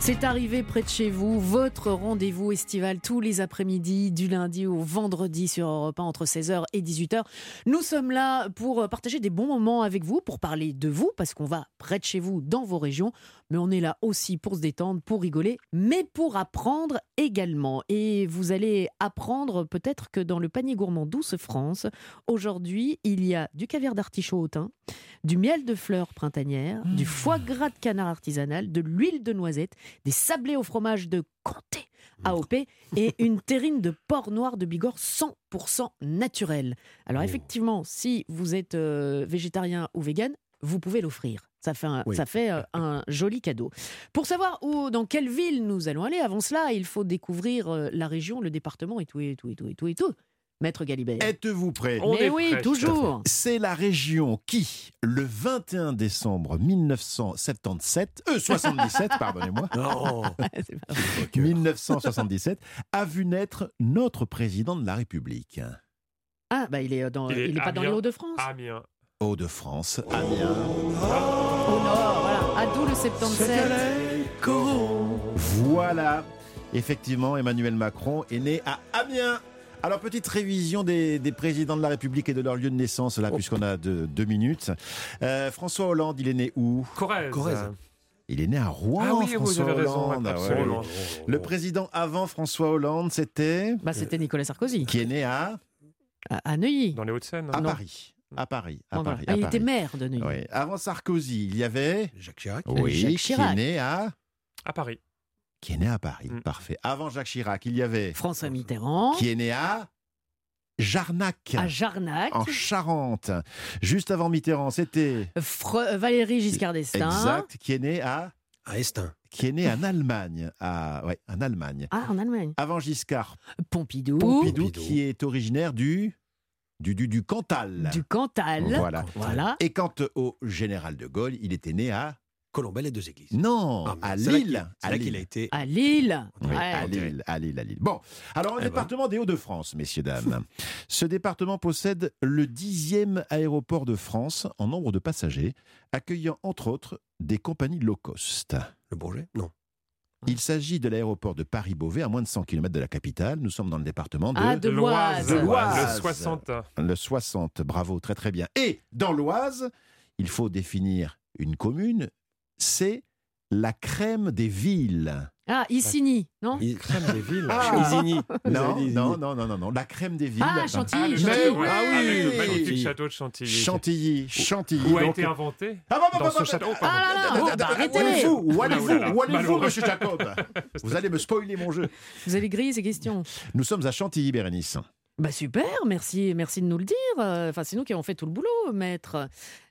C'est arrivé près de chez vous, votre rendez-vous estival tous les après-midi, du lundi au vendredi sur Europe 1 entre 16h et 18h. Nous sommes là pour partager des bons moments avec vous, pour parler de vous, parce qu'on va près de chez vous dans vos régions, mais on est là aussi pour se détendre, pour rigoler, mais pour apprendre également. Et vous allez apprendre peut-être que dans le panier gourmand Douce France, aujourd'hui, il y a du caviar d'artichaut au thym, du miel de fleurs printanières, du foie gras de canard artisanal, de l'huile de noisette, des sablés au fromage de comté AOP et une terrine de porc noir de Bigorre 100% naturelle. Alors effectivement, si vous êtes euh, végétarien ou vegan, vous pouvez l'offrir. Ça fait, un, Oui. ça fait euh, un joli cadeau. Pour savoir où, dans quelle ville nous allons aller, avant cela, il faut découvrir euh, la région, le département et tout, et tout, et tout, et tout, et tout. Maître Galibert. Êtes-vous prêt On Mais est oui, prêt, toujours. C'est la région qui, le 21 décembre 1977, euh 77, pardonnez-moi, Non. C'est pas vrai. 1977, a vu naître notre président de la République. Ah, bah il est, dans, Il est il est pas dans les Amiens. Hauts-de-France. Amiens. Hauts-de-France, Amiens. Au nord, voilà. À d'où le 77. Voilà. Effectivement, Emmanuel Macron est né à Amiens. Alors, petite révision des, des présidents de la République et de leur lieu de naissance, là, puisqu'on a de- deux minutes. Euh, François Hollande, il est né où? Corrèze. Corrèze. Il est né à Rouen, Ah oui, vous François avez raison, Hollande. Ah ouais, absolument. ouais. Le président avant François Hollande, c'était... Bah, c'était Nicolas Sarkozy. Qui est né à, À, à Neuilly. Dans les Hauts-de-Seine. à Non. Paris. À Paris. À. Paris. Ah, à il était maire de Neuilly. Ouais. Avant Sarkozy, il y avait... Jacques Chirac. Oui, Jacques qui est Chirac. né à... À Paris. Qui est né à Paris. Mm. Parfait. Avant Jacques Chirac, il y avait... François Mitterrand. Qui est né à... Jarnac. À Jarnac. en Charente. Juste avant Mitterrand, c'était Fre- Valérie Giscard d'Estaing. exact qui est né à À Estin. qui est né en Allemagne, à ouais, en Allemagne. Ah, en Allemagne. Avant Giscard, Pompidou. Pompidou, Pompidou. qui est originaire du du du, du Cantal. Du Cantal. Voilà. Voilà. Et quant au général de Gaulle, il était né à Colombelle et deux églises. non, Ah, à merde, c'est là qu'il- Lille. C'est À là qu'il Lille. a été. À Lille. Oui, Ouais. à Lille, à Lille, à Lille. Bon, alors le Eh ben. département des Hauts-de-France, messieurs, dames. Ce département possède le dixième aéroport de France en nombre de passagers, accueillant entre autres des compagnies low cost. Le Bourget? Non. Il s'agit de l'aéroport de Paris-Beauvais, à moins de 100 km de la capitale. Nous sommes dans le département de, Ah, de l'Oise. De l'Oise. Le 60. le 60. Bravo, très très bien. Et dans l'Oise, il faut définir une commune, c'est la crème des villes. Ah, Isigny, non Il- Crème des villes. Ah. Isigny. Vous Non, non, Isigny. non, non, non, non, la crème des villes. Ah, Chantilly, Ah, Ah oui. Le magnifique Chantilly. château de Chantilly. Chantilly, Chantilly. Où a Donc- été inventé Ah, bon, bon, dans bon, ce château. Ah là là, oh, bah, arrêtez. Où allez-vous Où allez-vous monsieur Jacob Vous allez me spoiler mon jeu. Vous avez grillé ces questions. Nous sommes à Chantilly, Bérénice. Bah super, merci, merci de nous le dire. Euh, Enfin, c'est nous qui avons fait tout le boulot, maître.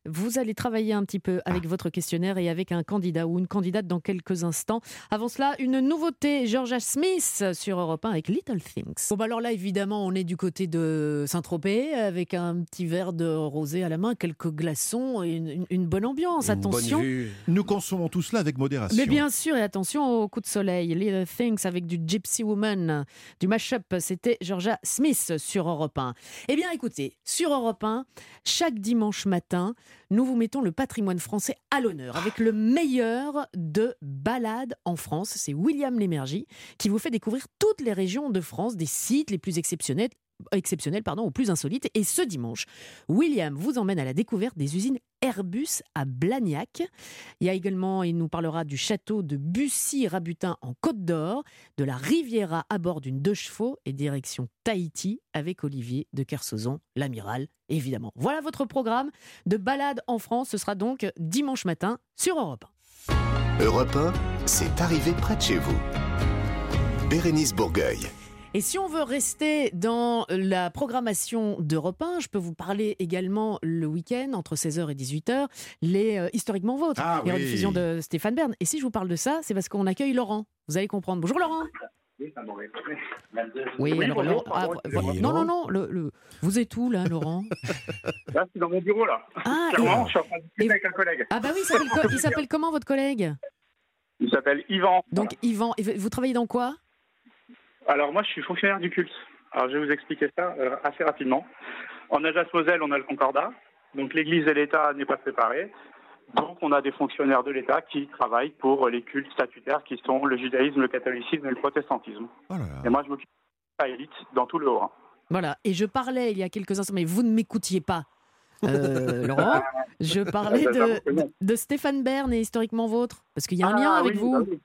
Vous allez travailler un petit peu avec votre questionnaire et avec un candidat ou une candidate dans quelques instants. Avant cela, une nouveauté, Georgia Smith sur Europe 1 avec Little Things. Bon, bah alors là, évidemment, on est du côté de Saint-Tropez avec un petit verre de rosé à la main, quelques glaçons et une, une- une bonne ambiance. Une Attention. Nous consommons tout cela avec modération. Mais bien sûr, et attention au coup de soleil. Little Things avec du Gypsy Woman, du mashup, c'était Georgia Smith sur Europe 1. Eh bien, écoutez, sur Europe 1, chaque dimanche matin, nous vous mettons le patrimoine français à l'honneur avec le meilleur de balades en France. C'est William Lémergie qui vous fait découvrir toutes les régions de France, des sites les plus exceptionnels exceptionnels pardon, aux plus insolites. Et ce dimanche, William vous emmène à la découverte des usines Airbus à Blagnac. Il y a également, il nous parlera du château de Bussy-Rabutin en Côte d'Or, de la Riviera à bord d'une deux chevaux et direction Tahiti avec Olivier de Kersauzon, l'amiral, évidemment. Voilà votre programme de balade en France. Ce sera donc dimanche matin sur Europe 1. Europe 1, c'est arrivé près de chez vous. Bérénice Bourgueil. Et si on veut rester dans la programmation d'Europe 1, je peux vous parler également le week-end entre 16h et 18h, les euh, Historiquement Vôtres, Ah les oui. rediffusions de Stéphane Bern. Et si je vous parle de ça, c'est parce qu'on accueille Laurent. Vous allez comprendre. Bonjour Laurent. Oui, alors Laurent- ah, non, non, non, le, le- vous êtes où là, Laurent? Là, c'est dans mon bureau, là. Ah, Clairement, et- je suis en train de discuter avec un collègue. Ah bah oui, il s'appelle comment votre collègue? Il s'appelle Yvan. Donc Yvan, et vous travaillez dans quoi? Alors, moi, je suis fonctionnaire du culte. Alors, je vais vous expliquer ça euh, assez rapidement. En Alsace-Moselle, on a le Concordat. Donc l'Église et l'État n'est pas séparé. Donc on a des fonctionnaires de l'État qui travaillent pour les cultes statutaires qui sont le judaïsme, le catholicisme et le protestantisme. Et moi je m'occupe de la élite dans tout le Haut-Rhin. Voilà, et je parlais il y a quelques instants, mais vous ne m'écoutiez pas, euh, Laurent. Je parlais de, de- de Stéphane Bern et historiquement vôtre, parce qu'il y a un lien Ah avec oui, vous. oui.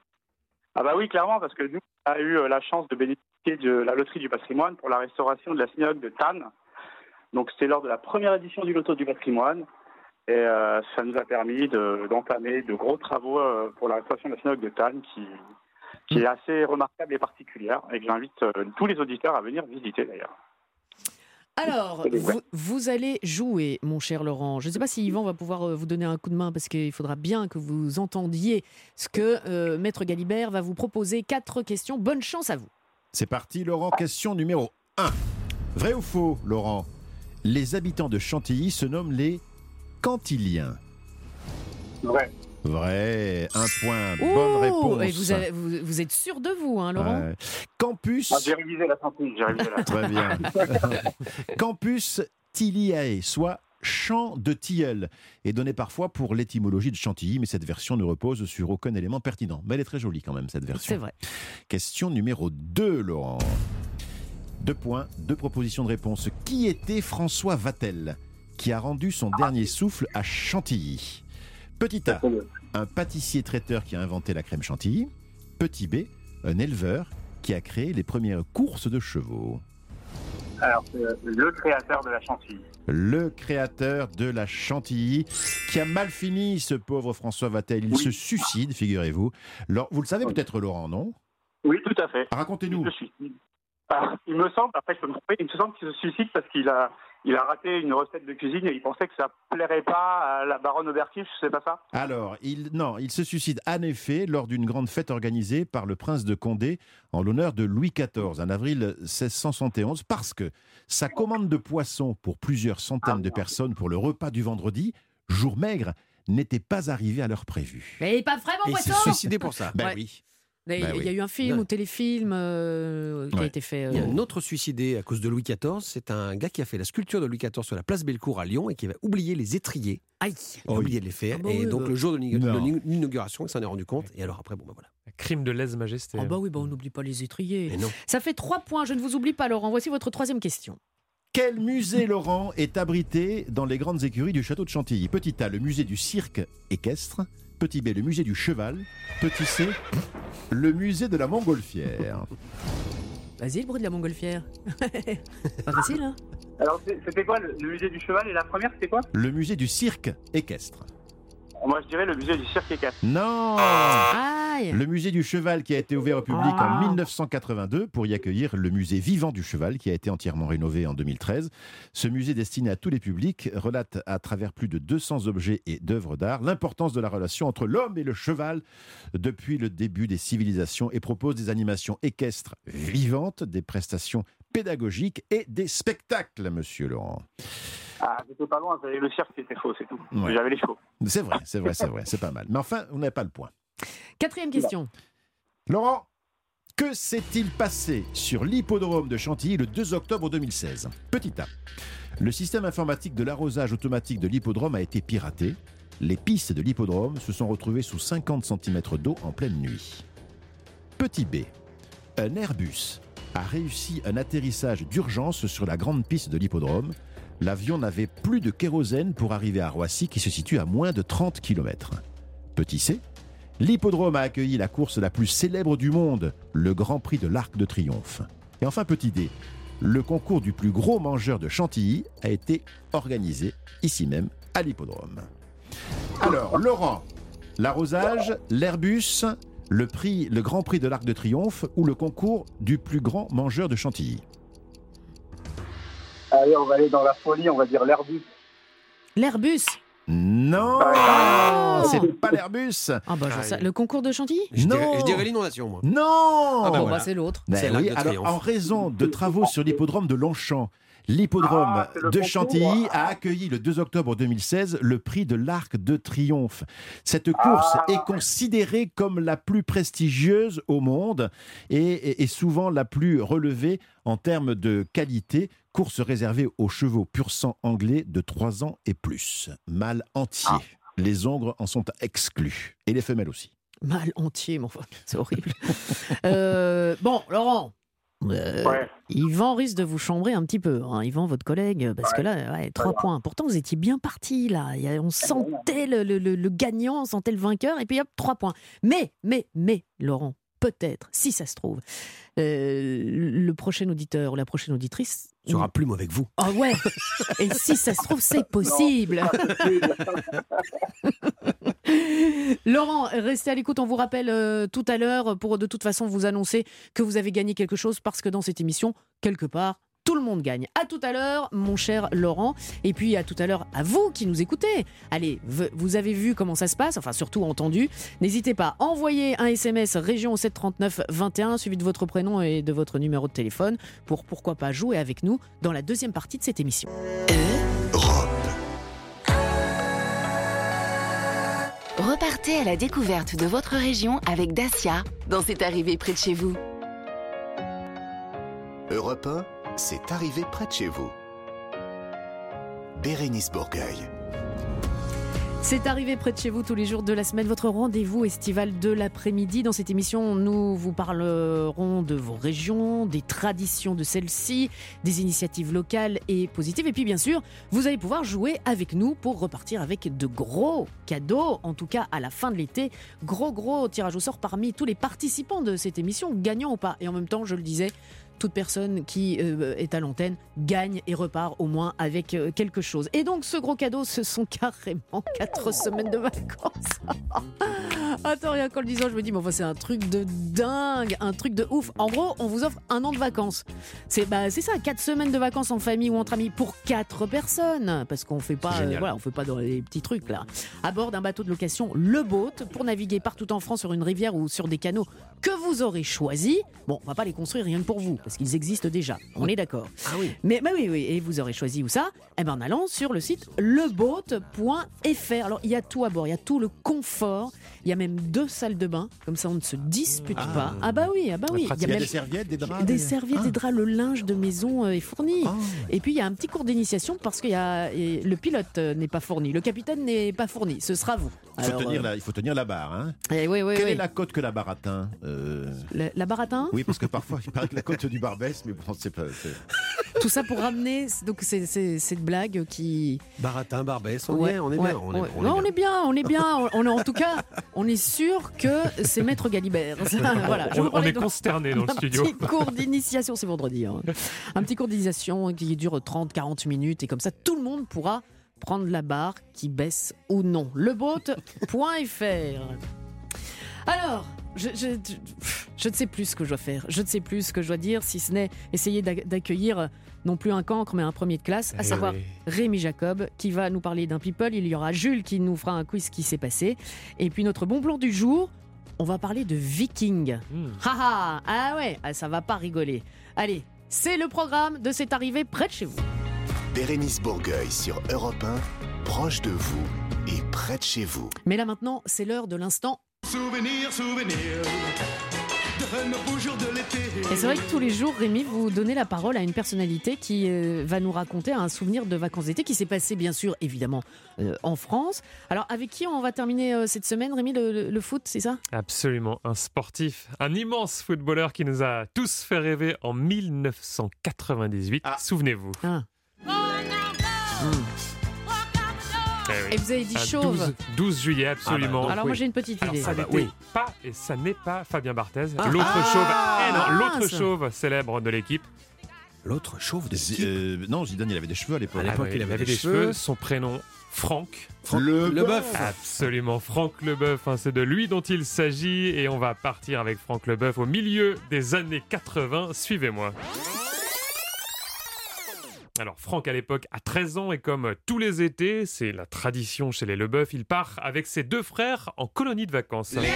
Ah bah oui, clairement, parce que nous, on a eu euh, la chance de bénéficier de la loterie du patrimoine pour la restauration de la synagogue de Tannes. Donc c'était lors de la première édition du loto du patrimoine. Et euh, ça nous a permis de- d'entamer de, gros travaux euh, pour la restauration de la synagogue de Tannes qui, qui est assez remarquable et particulière et que j'invite tous les auditeurs à venir visiter d'ailleurs. Alors, vous, vous allez jouer, mon cher Laurent. Je ne sais pas si Yvan va pouvoir euh, vous donner un coup de main parce qu'il faudra bien que vous entendiez ce que euh, Maître Galibert va vous proposer. Quatre questions. Bonne chance à vous. C'est parti, Laurent. Question numéro 1. Vrai ou faux, Laurent? Les habitants de Chantilly se nomment les Cantiliens. Vrai. Vrai. Un point. Oh, Bonne réponse. et vous, avez- vous- vous êtes sûr de vous, hein, Laurent Ouais. Campus. Ah, j'ai révisé la j'ai révisé la Très bien. Campus Tiliae, soit champ de tilleul, est donné parfois pour l'étymologie de Chantilly, mais cette version ne repose sur aucun élément pertinent. Mais elle est très jolie quand même, cette version. C'est vrai. Question numéro 2, Laurent. Deux points, deux propositions de réponse. Qui était François Vatel, qui a rendu son dernier souffle à Chantilly? Petit A, un pâtissier traiteur qui a inventé la crème Chantilly. Petit B, un éleveur qui a créé les premières courses de chevaux. Alors, c'est le créateur de la Chantilly. Le créateur de la Chantilly, qui a mal fini, ce pauvre François Vatel. Il se suicide, figurez-vous. Vous le savez peut-être, Laurent, non? Oui, tout à fait. Racontez-nous. Il. Ah, me semble, après je peux me tromper, il me semble qu'il se suicide parce qu'il a, il a raté une recette de cuisine et il pensait que ça plairait pas à la baronne Aubertif, c'est pas ça Alors, il, non, il se suicide en effet lors d'une grande fête organisée par le prince de Condé en l'honneur de Louis XIV en avril 1671 parce que sa commande de poissons pour plusieurs centaines de personnes pour le repas du vendredi, jour maigre, n'était pas arrivée à l'heure prévue. Mais pas vraiment, Et il s'est poisson suicidé pour ça. Ben Ouais. oui. Il y a- Bah il y a oui. eu un film ou téléfilm euh, qui a été fait. Il y a euh, un autre suicidé à cause de Louis XIV. C'est un gars qui a fait la sculpture de Louis XIV sur la place Bellecour à Lyon et qui avait oublié les étriers. Aïe Il a oublié de les faire. Ah bah et oui, donc bah. le jour de l'inauguration, il s'en est rendu compte. Et alors après, bon, bah voilà. Crime de lèse-majesté. Ah bah oui, bah on n'oublie pas les étriers. Mais non. Ça fait trois points, je ne vous oublie pas Laurent. Voici votre troisième question. Quel musée, Laurent, est abrité dans les grandes écuries du château de Chantilly? Petit A, le musée du cirque équestre. Petit B, le musée du cheval. Petit C, le musée de la montgolfière. Vas-y, le bruit de la montgolfière. pas facile, hein Alors c'est- c'était quoi le, le musée du cheval et la première c'était quoi? Le musée du cirque équestre. Moi je dirais le musée du cirque équestre. Non Aïe Le musée du cheval qui a été ouvert au public Ah. en 1982 pour y accueillir le musée vivant du cheval qui a été entièrement rénové en 2013. Ce musée destiné à tous les publics relate à travers plus de 200 objets et d'œuvres d'art l'importance de la relation entre l'homme et le cheval depuis le début des civilisations et propose des animations équestres vivantes, des prestations pédagogiques et des spectacles, monsieur Laurent. Ah j'étais pas loin, le cirque c'était faux, c'est tout. Ouais. J'avais les chevaux. C'est vrai, c'est vrai, c'est vrai, c'est pas mal. Mais enfin, on n'a pas le point. Quatrième question. Laurent, que s'est-il passé sur l'hippodrome de Chantilly le 2 octobre 2016 Petit A. Le système informatique de l'arrosage automatique de l'hippodrome a été piraté. Les pistes de l'hippodrome se sont retrouvées sous 50 cm d'eau en pleine nuit. Petit B. Un Airbus a réussi un atterrissage d'urgence sur la grande piste de l'hippodrome. L'avion n'avait plus de kérosène pour arriver à Roissy qui se situe à moins de 30 km. Petit C. L'hippodrome a accueilli la course la plus célèbre du monde, le Grand Prix de l'Arc de Triomphe. Et enfin, petit D, le concours du plus gros mangeur de Chantilly a été organisé ici même à l'hippodrome. Alors, Laurent, l'arrosage, l'Airbus, le prix, le Grand Prix de l'Arc de Triomphe ou le concours du plus grand mangeur de Chantilly? Allez, on va aller dans la folie, on va dire l'Airbus. L'Airbus Non Ah. C'est pas l'Airbus Ah bah, sais- Le concours de Chantilly Je Non. dirais, je dirais l'inondation, moi. Non Ah bah Bon, voilà. bah, c'est l'autre. Ben oui, en raison de travaux sur l'hippodrome de Longchamp, l'hippodrome Ah, de concours. Chantilly a accueilli le 2 octobre 2016 le prix de l'Arc de Triomphe. Cette course Ah. est considérée comme la plus prestigieuse au monde et est- souvent la plus relevée en termes de qualité, course réservée aux chevaux pur sang anglais de 3 ans et plus. Mâle entier. Les ongres en sont exclus. Et les femelles aussi. Mal entier, mon frère. C'est horrible. Euh, bon, Laurent. Euh, Ouais. Yvan risque de vous chambrer un petit peu, hein, Yvan, votre collègue, parce que là, ouais, trois points. Pourtant, vous étiez bien parti, là. On sentait le, le- le- le gagnant, on sentait le vainqueur, et puis hop, trois points. Mais, mais, mais, Laurent, peut-être, si ça se trouve, euh, le prochain auditeur ou la prochaine auditrice. Sera plus mauvais que vous. Ah ouais Et si ça se trouve, c'est possible Laurent, restez à l'écoute. On vous rappelle euh, tout à l'heure pour de toute façon vous annoncer que vous avez gagné quelque chose parce que dans cette émission, quelque part, tout le monde gagne. À tout à l'heure, mon cher Laurent. Et puis à tout à l'heure à vous qui nous écoutez. Allez, vous avez vu comment ça se passe, enfin surtout entendu. N'hésitez pas, envoyez un SMS région au 739 21 suivi de votre prénom et de votre numéro de téléphone pour pourquoi pas jouer avec nous dans la deuxième partie de cette émission. Repartez à la découverte de votre région avec Dacia dans C'est arrivé près de chez vous. Europe 1, c'est arrivé près de chez vous. Bérénice Bourgueil. C'est arrivé près de chez vous tous les jours de la semaine, votre rendez-vous estival de l'après-midi. Dans cette émission, nous vous parlerons de vos régions, des traditions de celles-ci, des initiatives locales et positives. Et puis bien sûr, vous allez pouvoir jouer avec nous pour repartir avec de gros cadeaux. En tout cas, à la fin de l'été, gros gros tirage au sort parmi tous les participants de cette émission, gagnants ou pas. Et en même temps, je le disais, toute personne qui euh, est à l'antenne gagne et repart au moins avec euh, quelque chose. Et donc ce gros cadeau, ce sont carrément quatre semaines de vacances. Attends, rien qu'en le disant, je me dis, mais enfin, c'est un truc de dingue, un truc de ouf. En gros, on vous offre un an de vacances. C'est bah, c'est ça, quatre semaines de vacances en famille ou entre amis pour quatre personnes. Parce qu'on fait pas, euh, voilà, on fait pas dans les petits trucs là. À bord d'un bateau de location, le boat, pour naviguer partout en France sur une rivière ou sur des canaux que vous aurez choisis. Bon, on va pas les construire rien que pour vous, parce qu'ils existent déjà. On est d'accord. Ah oui. Mais bah oui, oui, et vous aurez choisi où ça Eh ben en allant sur le site leboat.fr. Alors il y a tout à bord, il y a tout le confort, il y a même deux salles de bain, comme ça on ne se dispute Ah. pas. Ah bah oui, ah bah oui. Il y a même des serviettes, des draps des des- serviettes, Ah. des draps, le linge de maison euh, est fourni. Et puis il y a un petit cours d'initiation parce que le pilote euh, n'est pas fourni, le capitaine n'est pas fourni. Ce sera vous. Il faut, tenir euh, la, il faut tenir la barre. Hein. eh oui, oui, Quelle oui. est la cote que la barre atteint Euh, La, la baratin Oui, parce que parfois, il paraît que la cote du barbès, mais bon, c'est pas. Tout ça pour ramener donc c'est c'est- cette blague qui Baratin, Barbès, on, Ouais, est, on est ouais, bien. On est, ouais. on est Non, bien. on est bien, on est bien. On- on est en tout cas, on est sûr que c'est Maître Galibert. Voilà, je On- vous on parlais est donc consternés dans le studio. petit cours d'initiation, c'est vendredi. hein. Un petit cours d'initiation qui dure 30-40 minutes et comme ça, tout le monde pourra prendre la barre qui baisse ou non. Leboat.fr. Alors, je, je- je ne sais plus ce que je dois faire. Je ne sais plus ce que je dois dire, si ce n'est essayer d'ac- d'accueillir non plus un cancre, mais un premier de classe, à Eh savoir oui. Rémi Jacob, qui va nous parler d'un people. Il y aura Jules qui nous fera un quiz qui s'est passé. Et puis notre bon plan du jour, on va parler de Viking. Ah ah, ah ouais, ah, ça va pas rigoler. Allez, c'est le programme de cette arrivée près de chez vous. Bérénice Bourgueil sur Europe 1, proche de vous et près de chez vous. Mais là maintenant, c'est l'heure de l'instant. Souvenir, souvenir de nos beaux jours de l'été. Et c'est vrai que tous les jours, Rémi, vous donnez la parole à une personnalité qui euh, va nous raconter un souvenir de vacances d'été qui s'est passé, bien sûr, évidemment, euh, en France. Alors, avec qui on va terminer euh, cette semaine, Rémi, le, le- le foot, c'est ça? Absolument, un sportif, un immense footballeur qui nous a tous fait rêver en 1998. Souvenez-vous. Ah. Oui. Et vous avez dit Ah, chauve. 12, 12 juillet, absolument. Alors, moi, j'ai une petite Alors, idée. ça Ah bah n'était oui. pas, et ça n'est pas Fabien Barthez. Ah. L'autre Ah. chauve, eh l'autre chauve célèbre de l'équipe. L'autre chauve de euh, Non, Zidane, il avait des cheveux à l'époque. Ah oui, il avait des cheveux. Son prénom, Franck. Le Leboeuf. Absolument, Franck Leboeuf. hein, c'est de lui dont il s'agit. Et on va partir avec Franck Leboeuf au milieu des années 80. Suivez-moi. Alors Franck à l'époque a 13 ans et comme tous les étés, c'est la tradition chez les Leboeuf, il part avec ses deux frères en colonie de vacances. Alors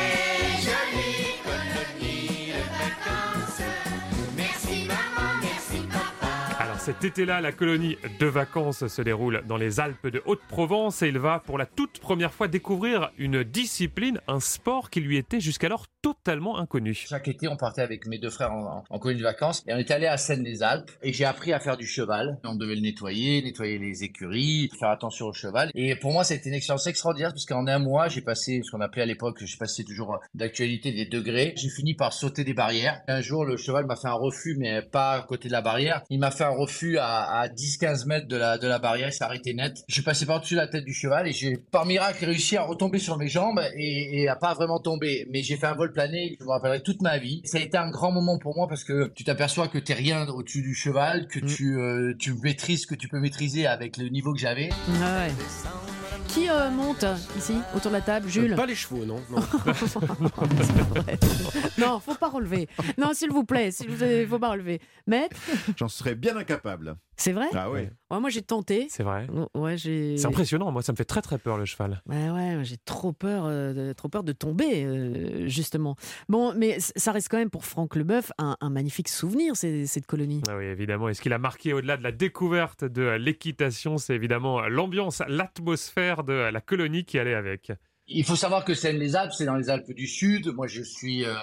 cet été-là, la colonie de vacances se déroule dans les Alpes de Haute-Provence et il va pour la toute première fois découvrir une discipline, un sport qui lui était jusqu'alors totalement inconnu. Chaque été, on partait avec mes deux frères en, en colonie de vacances et on est allé à Seine-les-Alpes et j'ai appris à faire du cheval. On devait le nettoyer, nettoyer les écuries, faire attention au cheval. Et pour moi, c'était une expérience extraordinaire parce qu'en un mois, j'ai passé ce qu'on appelait à l'époque, je sais pas si c'est toujours d'actualité, des degrés. J'ai fini par sauter des barrières. Un jour, le cheval m'a fait un refus, mais pas à côté de la barrière. Il m'a fait un refus à, à 10-15 mètres de la, de la barrière, il s'est arrêté net. Je suis passé par-dessus la tête du cheval et j'ai par miracle réussi à retomber sur mes jambes et, et à pas vraiment tomber. Mais j'ai fait un vol plané, je me rappellerai toute ma vie. Ça a été un grand moment pour moi parce que tu t'aperçois que t'es rien au-dessus du cheval, que tu, euh, tu maîtrises ce que tu peux maîtriser avec le niveau que j'avais. Ah ouais. Qui euh, monte ici, autour de la table Jules Pas les chevaux, non. non. Non, faut pas relever. Non, s'il vous plaît, s'il vous plaît, faut pas relever. Maître, J'en serais bien incapable. C'est vrai Ah ouais. Ouais, Moi, j'ai tenté. C'est vrai. Ouais, j'ai. C'est impressionnant, moi ça me fait très très peur le cheval. Ouais, ouais, j'ai trop peur, euh, de, trop peur de tomber, euh, justement. Bon, mais ça reste quand même pour Franck Leboeuf un, un magnifique souvenir, ces- cette colonie. Ah oui, évidemment. Et ce qu'il a marqué au-delà de la découverte de l'équitation, c'est évidemment l'ambiance, l'atmosphère de la colonie qui allait avec. Il faut savoir que Seine-les-Alpes, c'est dans les Alpes du Sud. Moi, je suis, euh,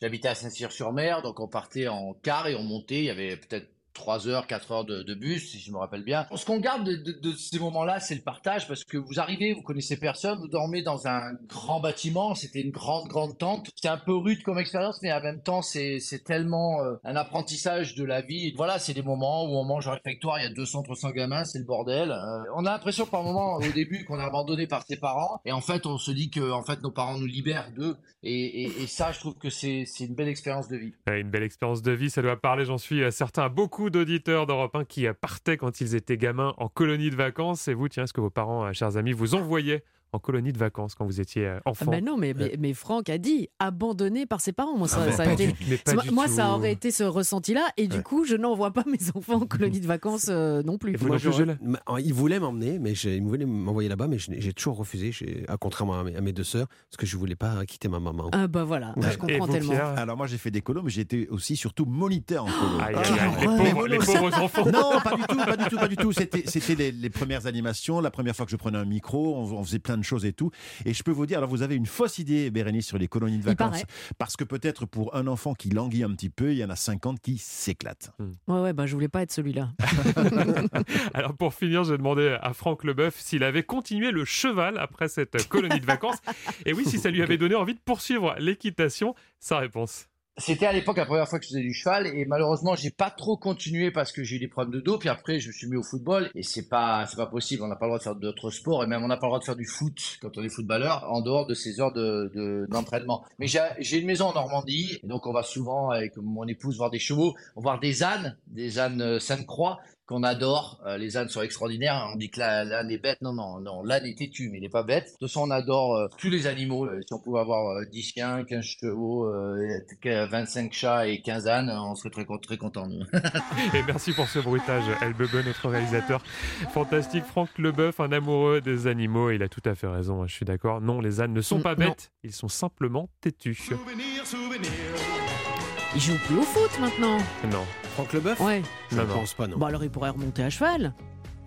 j'habitais à Saint-Cyr-sur-Mer, donc on partait en car et on montait. Il y avait peut-être 3 heures, 4 heures de, bus, si je me rappelle bien. Ce qu'on garde de, ces moments-là, c'est le partage, parce que vous arrivez, vous connaissez personne, vous dormez dans un grand bâtiment, c'était une grande, grande tente. C'était un peu rude comme expérience, mais en même temps, c'est tellement euh, un apprentissage de la vie. Voilà, c'est des moments où on mange au réfectoire, il y a 200, 300 gamins, c'est le bordel. Euh, on a l'impression par moment, au début, qu'on est abandonné par ses parents, et en fait, on se dit que en fait, nos parents nous libèrent d'eux, et, ça, je trouve que c'est une belle expérience de vie. Une belle expérience de vie, ça doit parler, j'en suis euh, certain, à d'auditeurs d'Europe 1 qui partaient quand ils étaient gamins en colonie de vacances. Et vous, tiens, est-ce que vos parents, euh, chers amis, vous envoyaient en colonie de vacances quand vous étiez euh, Ah enfant ben non, mais, mais, mais Franck a dit abandonné par ses parents. Moi, ça, Ah ça a été- du- moi, ça aurait été ce ressenti-là, et du coup, je n'envoie pas mes enfants en colonie de vacances euh, non plus. Moi, j'aurais- ma- il voulait m'emmener, mais j'ai- il voulait m'envoyer là-bas, mais je j'ai toujours refusé, à contrairement à mes, à mes deux sœurs, parce que je voulais pas quitter ma maman. Ah bah voilà, Ouais. je comprends tellement. Alors moi j'ai fait des colos, mais j'ai été aussi surtout moniteur en colo. Les pauvres- les pauvres enfants. Non, pas du tout, pas du tout, pas du tout. C'était, c'était les, les premières animations, la première fois que je prenais un micro, on, on faisait plein de choses et tout. Et je peux vous dire, alors vous avez une fausse idée, Bérénice, sur les colonies de vacances, parce que peut-être pour un enfant qui languit un petit peu, il y en a 50 qui s'éclatent. Ouais, ouais, bah je voulais pas être celui-là. Alors pour finir, j'ai demandé à Franck Leboeuf s'il avait continué le cheval après cette colonie de vacances. Et oui, si ça lui avait donné envie de poursuivre l'équitation, sa réponse. C'était à l'époque la première fois que je faisais du cheval et malheureusement j'ai pas trop continué parce que j'ai eu des problèmes de dos. Puis après je me suis mis au football et c'est pas c'est pas possible. On n'a pas le droit de faire d'autres sports et même on n'a pas le droit de faire du foot quand on est footballeur en dehors de ces heures de de- d'entraînement. Mais j'ai une maison en Normandie donc on va souvent avec mon épouse voir des chevaux voir des ânes des ânes euh, Sainte-Croix qu'on adore. Euh, les ânes sont extraordinaires. On dit que l'âne est bête. Non, non, non. L'âne est têtu, mais il n'est pas bête. De toute façon, on adore euh, tous les animaux. Euh, Si on pouvait avoir euh, 10 chiens, 15 chevaux, euh, 25 chats et 15 ânes, on serait très, très contents, nous. Et merci pour ce bruitage, El Bebe, notre réalisateur. Fantastique, Franck Leboeuf, un amoureux des animaux. Il a tout à fait raison, hein, je suis d'accord. Non, les ânes ne sont pas non. bêtes, ils sont simplement têtus. Il joue plus au foot maintenant. Non. Franck Leboeuf Ouais. Je ne pense pas, non. Bah alors il pourrait remonter à cheval.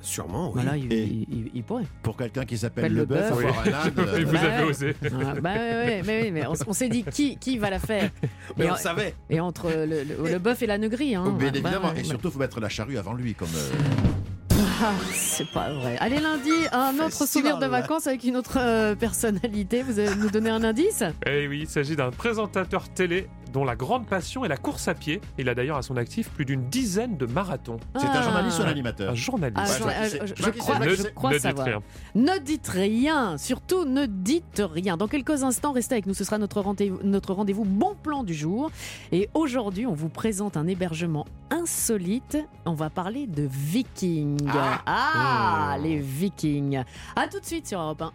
Sûrement, oui. Voilà, il, Et- il- il- il pourrait. Pour quelqu'un qui s'appelle Appelle Le le Bœuf, bœuf. avoir un âne, euh, Et vous Bah avez ouais. osé. Ah, bah ouais, ouais, mais, oui, mais on, s- on s'est dit qui, qui va la faire. Mais et, on en- savait. et entre le, le- le bœuf et la negrie. Hein. Oh, bien Bah, évidemment. ouais, Et ouais. surtout, il faut mettre la charrue avant lui, comme. euh, Ah, c'est pas vrai. Allez, lundi, un autre Festival. souvenir de vacances avec une autre euh, personnalité. Vous allez nous donner un indice? Eh oui, il s'agit d'un présentateur télé dont la grande passion est la course à pied. Il a d'ailleurs à son actif plus d'une dizaine de marathons. C'est un Ah. journaliste ou un animateur Un journaliste. Ah, Ouais, je, crois, c'est, je crois ne dites savoir. rien. Ne dites rien, surtout ne dites rien. Dans quelques instants, restez avec nous, ce sera notre rendez-vous, notre rendez-vous bon plan du jour. Et aujourd'hui, on vous présente un hébergement insolite. On va parler de vikings. Ah, Hmm. les vikings. À tout de suite sur Europe 1.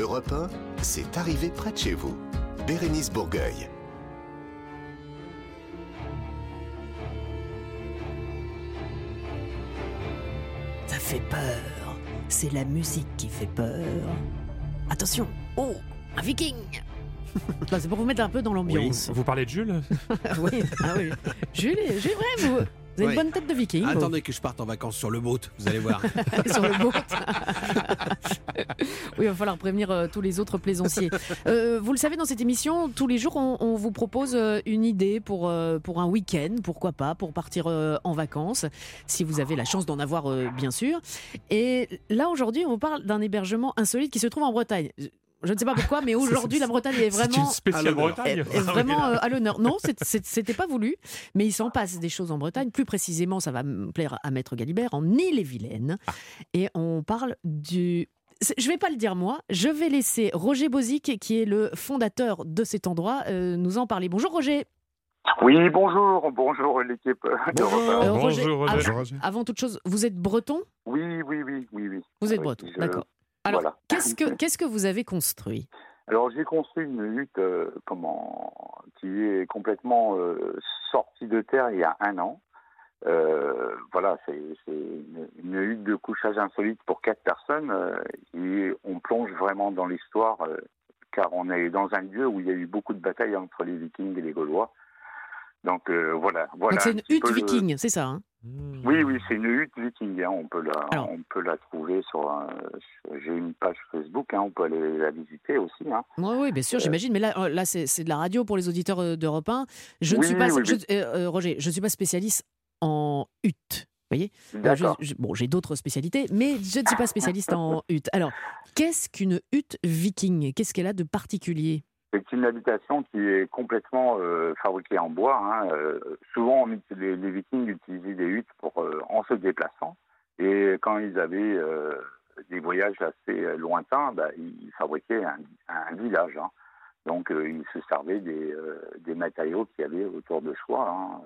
Europe 1, c'est arrivé près de chez vous. Bérénice Bourgueil. Fait peur. C'est la musique qui fait peur. Attention. Oh, un viking. C'est pour vous mettre un peu dans Oui. l'ambiance. Vous parlez de Jules? Oui, ah oui. Jules, Jules, ouais, vous, Vous avez Oui. une bonne tête de viking. vous. Attendez que je parte en vacances sur le boat, vous allez voir. sur le boat. oui, il va falloir prévenir euh, tous les autres plaisanciers. Euh, vous le savez, dans cette émission, tous les jours, on, on vous propose euh, une idée pour, pour un week-end, pourquoi pas, pour partir en vacances, si vous avez la chance d'en avoir, bien sûr. Et là, aujourd'hui, on vous parle d'un hébergement insolite qui se trouve en Bretagne. Je ne sais pas pourquoi, mais aujourd'hui, la Bretagne est C'est vraiment une spéciale à l'honneur. Bretagne. est, est vraiment euh, à l'honneur. Non, c'est- c'est- c'était pas voulu, mais il s'en passe des choses en Bretagne. Plus précisément, ça va me plaire à Maître Galibert, en Ille-et-Vilaine. Et on parle du. c'est- Je vais pas le dire moi, je vais laisser Roger Bozic, qui est le fondateur de cet endroit, euh, nous en parler. Bonjour Roger. Oui, bonjour, bonjour l'équipe de repas. Euh, Roger, Bonjour, Roger. av- Bonjour, Roger. avant toute chose, vous êtes breton? Oui, oui, oui, oui, oui. Vous êtes Oui, breton, d'accord. Alors, voilà. qu'est-ce que qu'est-ce que vous avez construit? Alors j'ai construit une hutte euh, comment, qui est complètement euh, sortie de terre il y a un an. Euh, voilà, c'est une, une hutte de couchage insolite pour quatre personnes et on plonge vraiment dans l'histoire car on est dans un lieu où il y a eu beaucoup de batailles entre les Vikings et les Gaulois. Donc voilà, voilà. C'est un une hutte peu viking, c'est ça hein? Oui, oui, c'est une hutte viking. hein, On peut la, Alors. on peut la trouver sur. un- sur- J'ai une page Facebook. hein, on peut aller la visiter aussi. hein. Oui, oui, bien sûr, j'imagine. Mais là, euh, là c'est c'est de la radio pour les auditeurs euh, d'Europe 1. Je ne suis pas, oui, je- oui. euh, euh, Roger, je ne suis pas spécialiste en hutte. Vous voyez Euh, je- D'accord. je- Bon, j'ai d'autres spécialités, mais je ne suis pas spécialiste en hutte. Alors, qu'est-ce qu'une hutte viking? Qu'est-ce qu'elle a de particulier? C'est une habitation qui est complètement euh, fabriquée en bois. hein. Euh, souvent, les, Vikings utilisaient des huttes pour, euh, en se déplaçant. Et quand ils avaient des voyages assez lointains, bah, ils fabriquaient un, village. hein. Donc, ils se servaient des, matériaux qu'il y avait autour de soi. hein.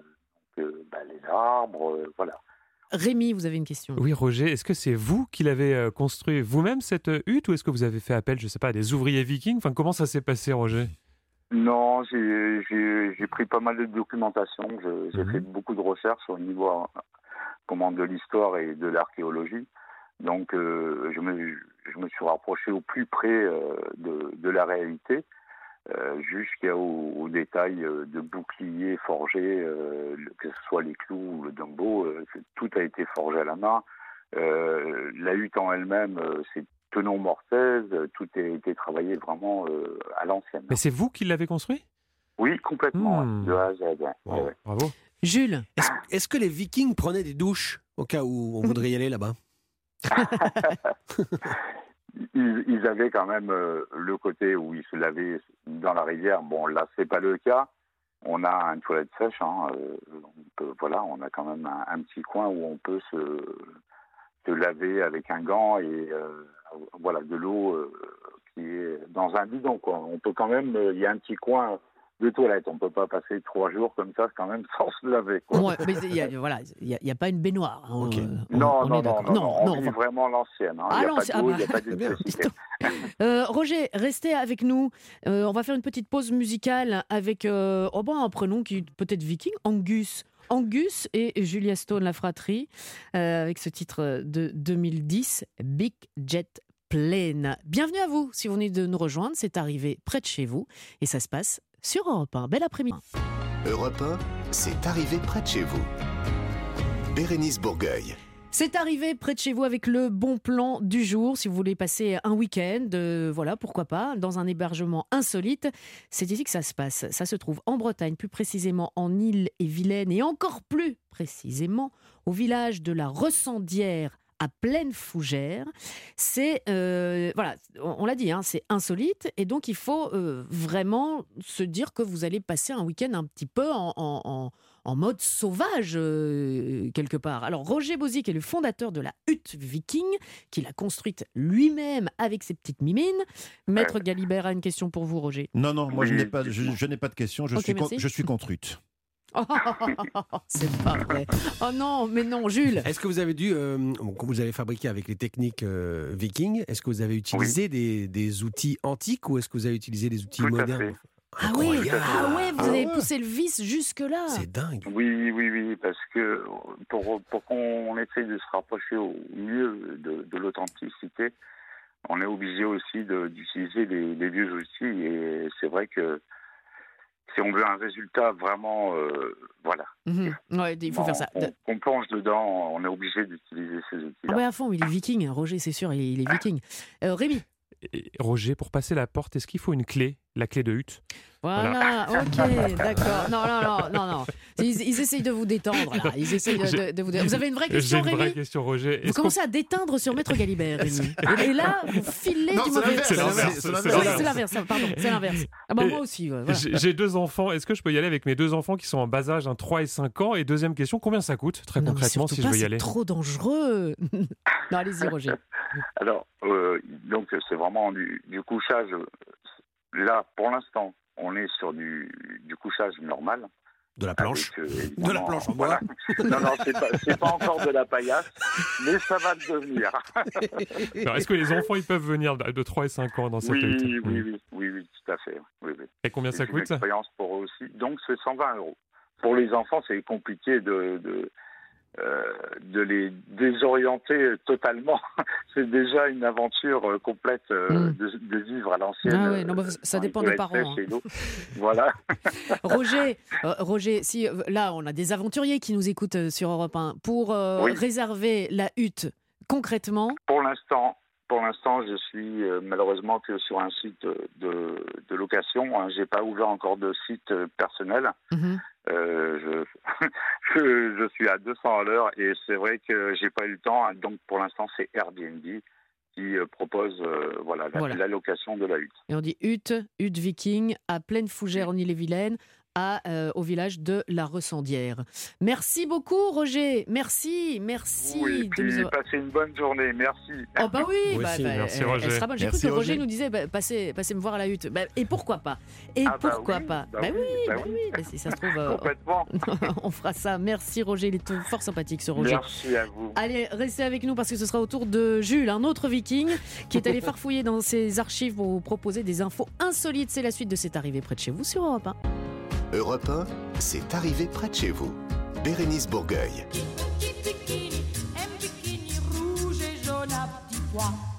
Bah, les arbres, voilà. Rémi, vous avez une question Oui, Roger, est-ce que c'est vous qui l'avez euh, construit vous-même cette euh, hutte ou est-ce que vous avez fait appel, je sais pas, à des ouvriers vikings? Enfin, comment ça s'est passé, Roger? Non, j'ai- pris pas mal de documentation. J'ai Mhm. fait beaucoup de recherches au niveau euh, comment, de l'histoire et de l'archéologie. Donc, euh, je, me, je me suis rapproché au plus près euh, de, de la réalité, euh, jusqu'aux aux détails euh, de boucliers forgés, euh, que ce soit les clous ou le dumbo. euh, tout a été forgé à la main. Euh, la hutte en elle-même, euh, c'est tenon mortaise. Tout a été travaillé vraiment euh, à l'ancienne. Mais c'est vous qui l'avez construit? Oui, complètement, Hmm. de A à Z. ouais, ouais, ouais. Bravo. Jules Est-ce est-ce que les Vikings prenaient des douches au cas où on voudrait y aller là-bas? Ils, avaient quand même euh, le côté où ils se lavaient dans la rivière. Bon, là, c'est pas le cas. On a une toilette sèche. hein, euh, on peut- voilà, on a quand même un, petit coin où on peut se, se laver avec un gant et euh, voilà de l'eau euh, qui est dans un bidon. Quoi. On peut quand même. Il y a un petit coin de toilette. On peut pas passer trois jours comme ça quand même sans se laver. Quoi. Ouais, mais il y a, voilà, il y a- il y a pas une baignoire. hein, on- on- Non, on non, est non, d'accord. non, non, on vit enfin, vraiment l'ancienne. hein. Ah, Il n'y a ah il n'y a pas d'électricité. Euh, Roger, restez avec nous. Euh, on va faire une petite pause musicale avec euh, oh ben, un prénom qui est peut-être viking, Angus. Angus et Julia Stone, la fratrie, euh, avec ce titre de 2010, Big Jet Plane. Bienvenue à vous, si vous venez de nous rejoindre, c'est arrivé près de chez vous et ça se passe sur Europe 1. Bel après-midi. Europe 1, c'est arrivé près de chez vous. Bérénice Bourgueil. C'est arrivé près de chez vous avec le bon plan du jour. Si vous voulez passer un week-end, euh, voilà, pourquoi pas, dans un hébergement insolite. C'est ici que ça se passe. Ça se trouve en Bretagne, plus précisément en Île-et-Vilaine, et encore plus précisément au village de la Ressendière à pleine fougère. C'est euh, voilà, on, on l'a dit, hein, c'est insolite et donc il faut euh, vraiment se dire que vous allez passer un week-end un petit peu en, en- en- en mode sauvage euh, quelque part. Alors Roger Bozic est le fondateur de la hutte viking qu'il a construite lui-même avec ses petites mimines. Maître Galibert a une question pour vous, Roger. Non, non, moi je n'ai pas, je, je n'ai pas de question. Je suis, con- je suis contre Ruth. c'est pas vrai. Oh non, mais non, Jules. Est-ce que vous avez dû, euh, quand vous avez fabriqué avec les techniques euh, vikings, est-ce que vous avez utilisé des, des outils antiques ou est-ce que vous avez utilisé des outils Tout modernes? Ah oui, ah ouais, vous Ah avez ouais. poussé le vis jusque-là. C'est dingue. Oui, oui, oui, parce que pour, pour qu'on essaye de se rapprocher au mieux de, de l'authenticité, on est obligé aussi d'utiliser les, les vieux outils. Et c'est vrai que si on veut un résultat vraiment, euh, voilà, Mhm. Ouais, il faut faire ça. on, on plonge dedans, on est obligé d'utiliser ces outils-là. Ah ouais, à fond, il est viking, Roger, c'est sûr, il est, il est viking. Euh, Rémi Et Roger, pour passer la porte, est-ce qu'il faut une clé? La clé de hutte Voilà, ok, d'accord. Non, non, non, non, non. Ils, ils essayent de vous détendre, là. Ils essayent de, de- de vous détendre. Vous avez une vraie J'ai question, une vraie Rémi question, Roger. Vous commencez à déteindre sur Maître Galibert, Rémi. Et, là, vous filez Non, du c'est mauvais. c'est l'inverse, c'est l'inverse. C'est l'inverse, pardon, c'est l'inverse. Ah bah moi aussi, ouais, voilà. J'ai deux enfants. Est-ce que je peux y aller avec mes deux enfants qui sont en bas âge, un 3 et 5 ans? Et deuxième question, combien ça coûte, très Non, concrètement, si je veux y c'est aller? trop dangereux. non, allez-y, Roger. Alors, euh, donc c'est vraiment du, du couchage. Là, pour l'instant, on est sur du, du couchage normal. De la planche Avec, euh, De la planche en bois voilà. Non, non, c'est pas, c'est pas encore de la paillasse, mais ça va le devenir. Est-ce que les enfants ils peuvent venir de 3 et 5 ans dans cette oui, hutte oui, oui, oui, oui, tout à fait. Oui, oui. Et combien ça C'est coûte une expérience pour eux aussi. Donc, c'est 120 euros. Pour les enfants, c'est compliqué de, de, de les désorienter totalement. c'est déjà une aventure euh, complète euh, Mm. de, de vivre à l'ancienne. Ah ouais, non, bah, euh, ça dépend des parents, hein. voilà. Roger, euh, Roger, si euh, là on a des aventuriers qui nous écoutent euh, sur Europe 1 pour euh, Oui. réserver la hutte concrètement. Pour l'instant, pour l'instant, je suis euh, malheureusement que sur un site de, de location. Hein. J'ai pas ouvert encore de site euh, personnel. Mhm. Euh, je, je, je suis à 200 à l'heure et c'est vrai que j'ai pas eu le temps. hein. Donc pour l'instant, c'est Airbnb qui propose euh, voilà, la, Voilà. la location de la hutte. Et on dit hutte, hutte viking, à Pleine Fougère en Ille-et-Vilaine, à, euh, au village de la Ressendière. Merci beaucoup, Roger. Merci, merci. Oui, de puis nous avoir- passez une bonne journée. Merci. Oh bah oui, bah, bah, merci, elle- Roger. elle sera bonne. J'ai cru Merci, que Roger, Roger. nous disait bah, passez, passez me voir à la hutte. Bah, et pourquoi pas? Et Ah bah pourquoi oui, pas? bah oui, oui, bah bah oui. oui, bah, si ça se trouve, euh, Complètement. on fera ça. Merci Roger, il est tout- fort sympathique ce Roger. Merci à vous. Allez, restez avec nous parce que ce sera au tour de Jules, un autre viking, qui est allé farfouiller dans ses archives pour vous proposer des infos insolites. C'est la suite de C'est arrivé près de chez vous sur Europe 1. Europe 1, c'est arrivé près de chez vous. Bérénice Bourgueil.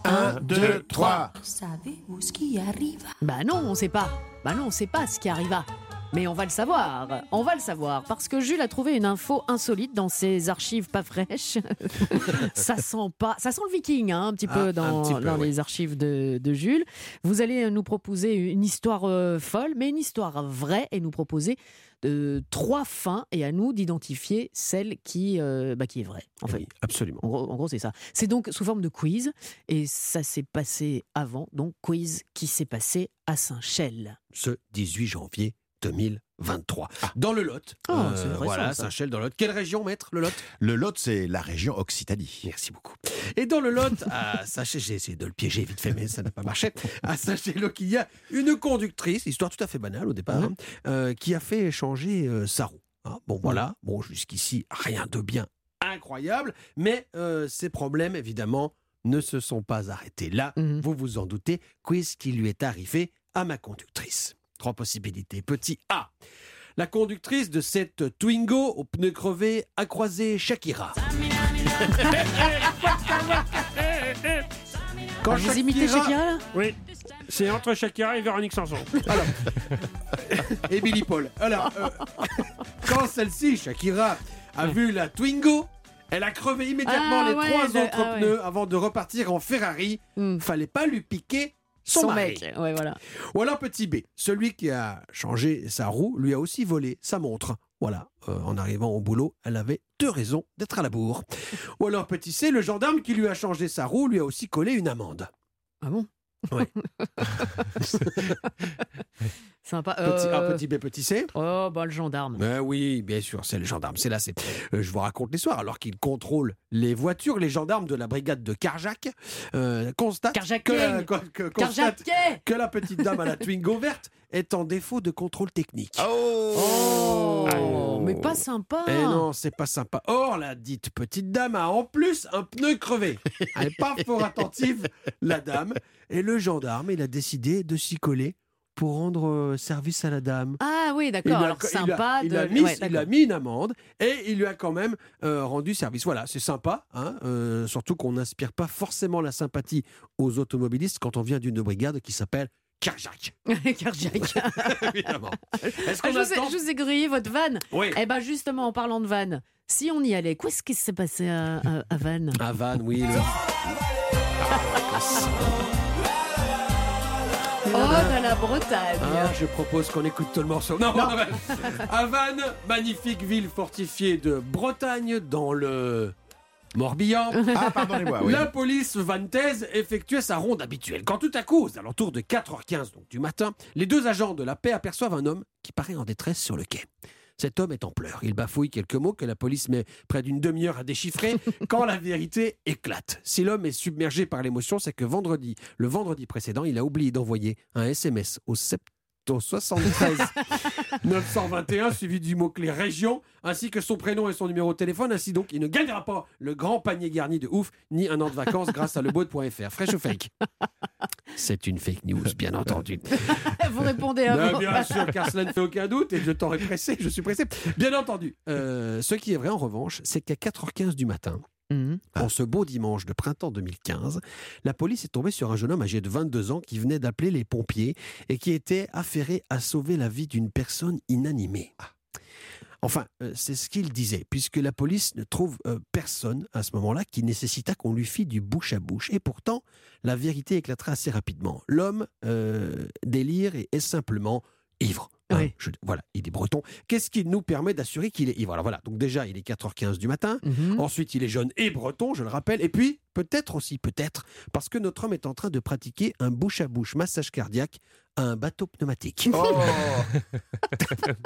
Un, deux, trois. Savez-vous ce qui arrive Bah non, on sait pas. Bah non, on sait pas ce qui arriva. Mais on va le savoir. On va le savoir parce que Jules a trouvé une info insolite dans ses archives pas fraîches. ça sent pas, ça sent le viking hein, un petit Ah, peu un dans, petit peu, dans oui. les archives de, de Jules. Vous allez nous proposer une histoire euh, folle, mais une histoire vraie et nous proposer euh, trois fins et à nous d'identifier celle qui, euh, bah, qui est vraie. En fait, absolument. En gros, gros, c'est ça. C'est donc sous forme de quiz et ça s'est passé avant. Donc quiz qui s'est passé à Saint-Chel. Ce 18 janvier 2023. Dans le Lot. Euh, Ah, c'est récent, voilà, ça. Saint-Chel dans le Lot. Quelle région, maître, le Lot? Le Lot, c'est la région Occitanie. Merci beaucoup. Et dans le Lot, à Sachez, j'ai essayé de le piéger vite fait, mais ça n'a pas marché. À Sachez-le qu'il y a une conductrice, histoire tout à fait banale au départ, hein, euh, qui a fait changer euh, sa roue. Hein, bon, voilà. Bon, jusqu'ici, rien de bien incroyable, mais euh, ces problèmes, évidemment, ne se sont pas arrêtés là. Vous vous en doutez, quiz qui lui est arrivé à ma conductrice. Trois possibilités. Petit A. La conductrice de cette Twingo aux pneus crevés a croisé Shakira. Ah, vous imitez Shakira là? Oui. C'est entre Shakira et Véronique Sanson. Alors. et Billy Paul. Alors, euh, quand celle-ci, Shakira, a vu la Twingo, elle a crevé immédiatement Ah les ouais, trois le- autres ah ouais. pneus avant de repartir en Ferrari. Fallait pas lui piquer son, Son mari. mec, ouais, voilà. Ou alors petit B, celui qui a changé sa roue lui a aussi volé sa montre. Voilà, euh, en arrivant au boulot, elle avait deux raisons d'être à la bourre. Ou alors petit C, le gendarme qui lui a changé sa roue lui a aussi collé une amende. Ah bon? Ouais. Sympa. Petit A, Euh, petit B, petit C. Oh, bah le gendarme. Ben oui, bien sûr, c'est le gendarme. C'est là, c'est. euh, je vous raconte l'histoire. Alors qu'ils contrôlent les voitures, les gendarmes de la brigade de Carjac euh, constatent que la, que- que petite dame à la Twingo verte est en défaut de contrôle technique. Oh, mais pas sympa. Eh non, c'est pas sympa. Or, la dite petite dame a en plus un pneu crevé. Elle n'est pas fort attentive, la dame. Et le gendarme, il a décidé de s'y coller pour rendre euh, service à la dame. Ah oui, d'accord. Alors il a- sympa il a, mis, ouais, il a mis une amende et il lui a quand même euh, rendu service. Voilà, c'est sympa, hein, euh, surtout qu'on n'inspire pas forcément la sympathie aux automobilistes quand on vient d'une brigade qui s'appelle Carjack. Carjack. Évidemment. Est-ce Ah, je, vous ai, attend je vous ai grillé votre vanne. Oui. Eh ben justement, en parlant de vanne, si on y allait, qu'est-ce qui s'est passé à, à, à Vannes À Vannes, oui. le- Oh, de la Bretagne. Ah, je propose qu'on écoute tout le morceau. Non, à magnifique ville fortifiée de Bretagne dans le Morbihan. Ah, pardonnez-moi, oui. La police vantaise effectuait sa ronde habituelle. Quand tout à coup, aux alentours de 4h15 donc, du matin, les deux agents de la paix aperçoivent un homme qui paraît en détresse sur le quai. Cet homme est en pleurs. Il bafouille quelques mots que la police met près d'une demi-heure à déchiffrer quand la vérité éclate. Si l'homme est submergé par l'émotion, c'est que vendredi, le vendredi précédent, il a oublié d'envoyer un SMS au 7 au 73 921 suivi du mot-clé région ainsi que son prénom et son numéro de téléphone ainsi donc il ne gagnera pas le grand panier garni de ouf ni un an de vacances grâce à lebeau.fr fraîche ou fake? C'est une fake news bien entendu Vous répondez à vous. bien sûr, car cela ne fait aucun doute et je t'aurais pressé, je suis pressé. Bien entendu. Euh, ce qui est vrai en revanche, c'est qu'à 4h15 du matin, Mhm. en ce beau dimanche de printemps 2015, la police est tombée sur un jeune homme âgé de 22 ans qui venait d'appeler les pompiers et qui était affairé à sauver la vie d'une personne inanimée. Enfin, euh, c'est ce qu'il disait, puisque la police ne trouve euh, personne à ce moment-là qui nécessita qu'on lui fît du bouche à bouche. Et pourtant, la vérité éclatera assez rapidement. L'homme euh, délire et est simplement ivre. Hein, je- voilà, il est breton. Qu'est-ce qui nous permet d'assurer qu'il est Alors voilà, donc déjà, il est 4h15 du matin. Mhm. Ensuite, il est jeune et breton, je le rappelle. Et puis, peut-être aussi, peut-être, parce que notre homme est en train de pratiquer un bouche-à-bouche massage cardiaque à un bateau pneumatique.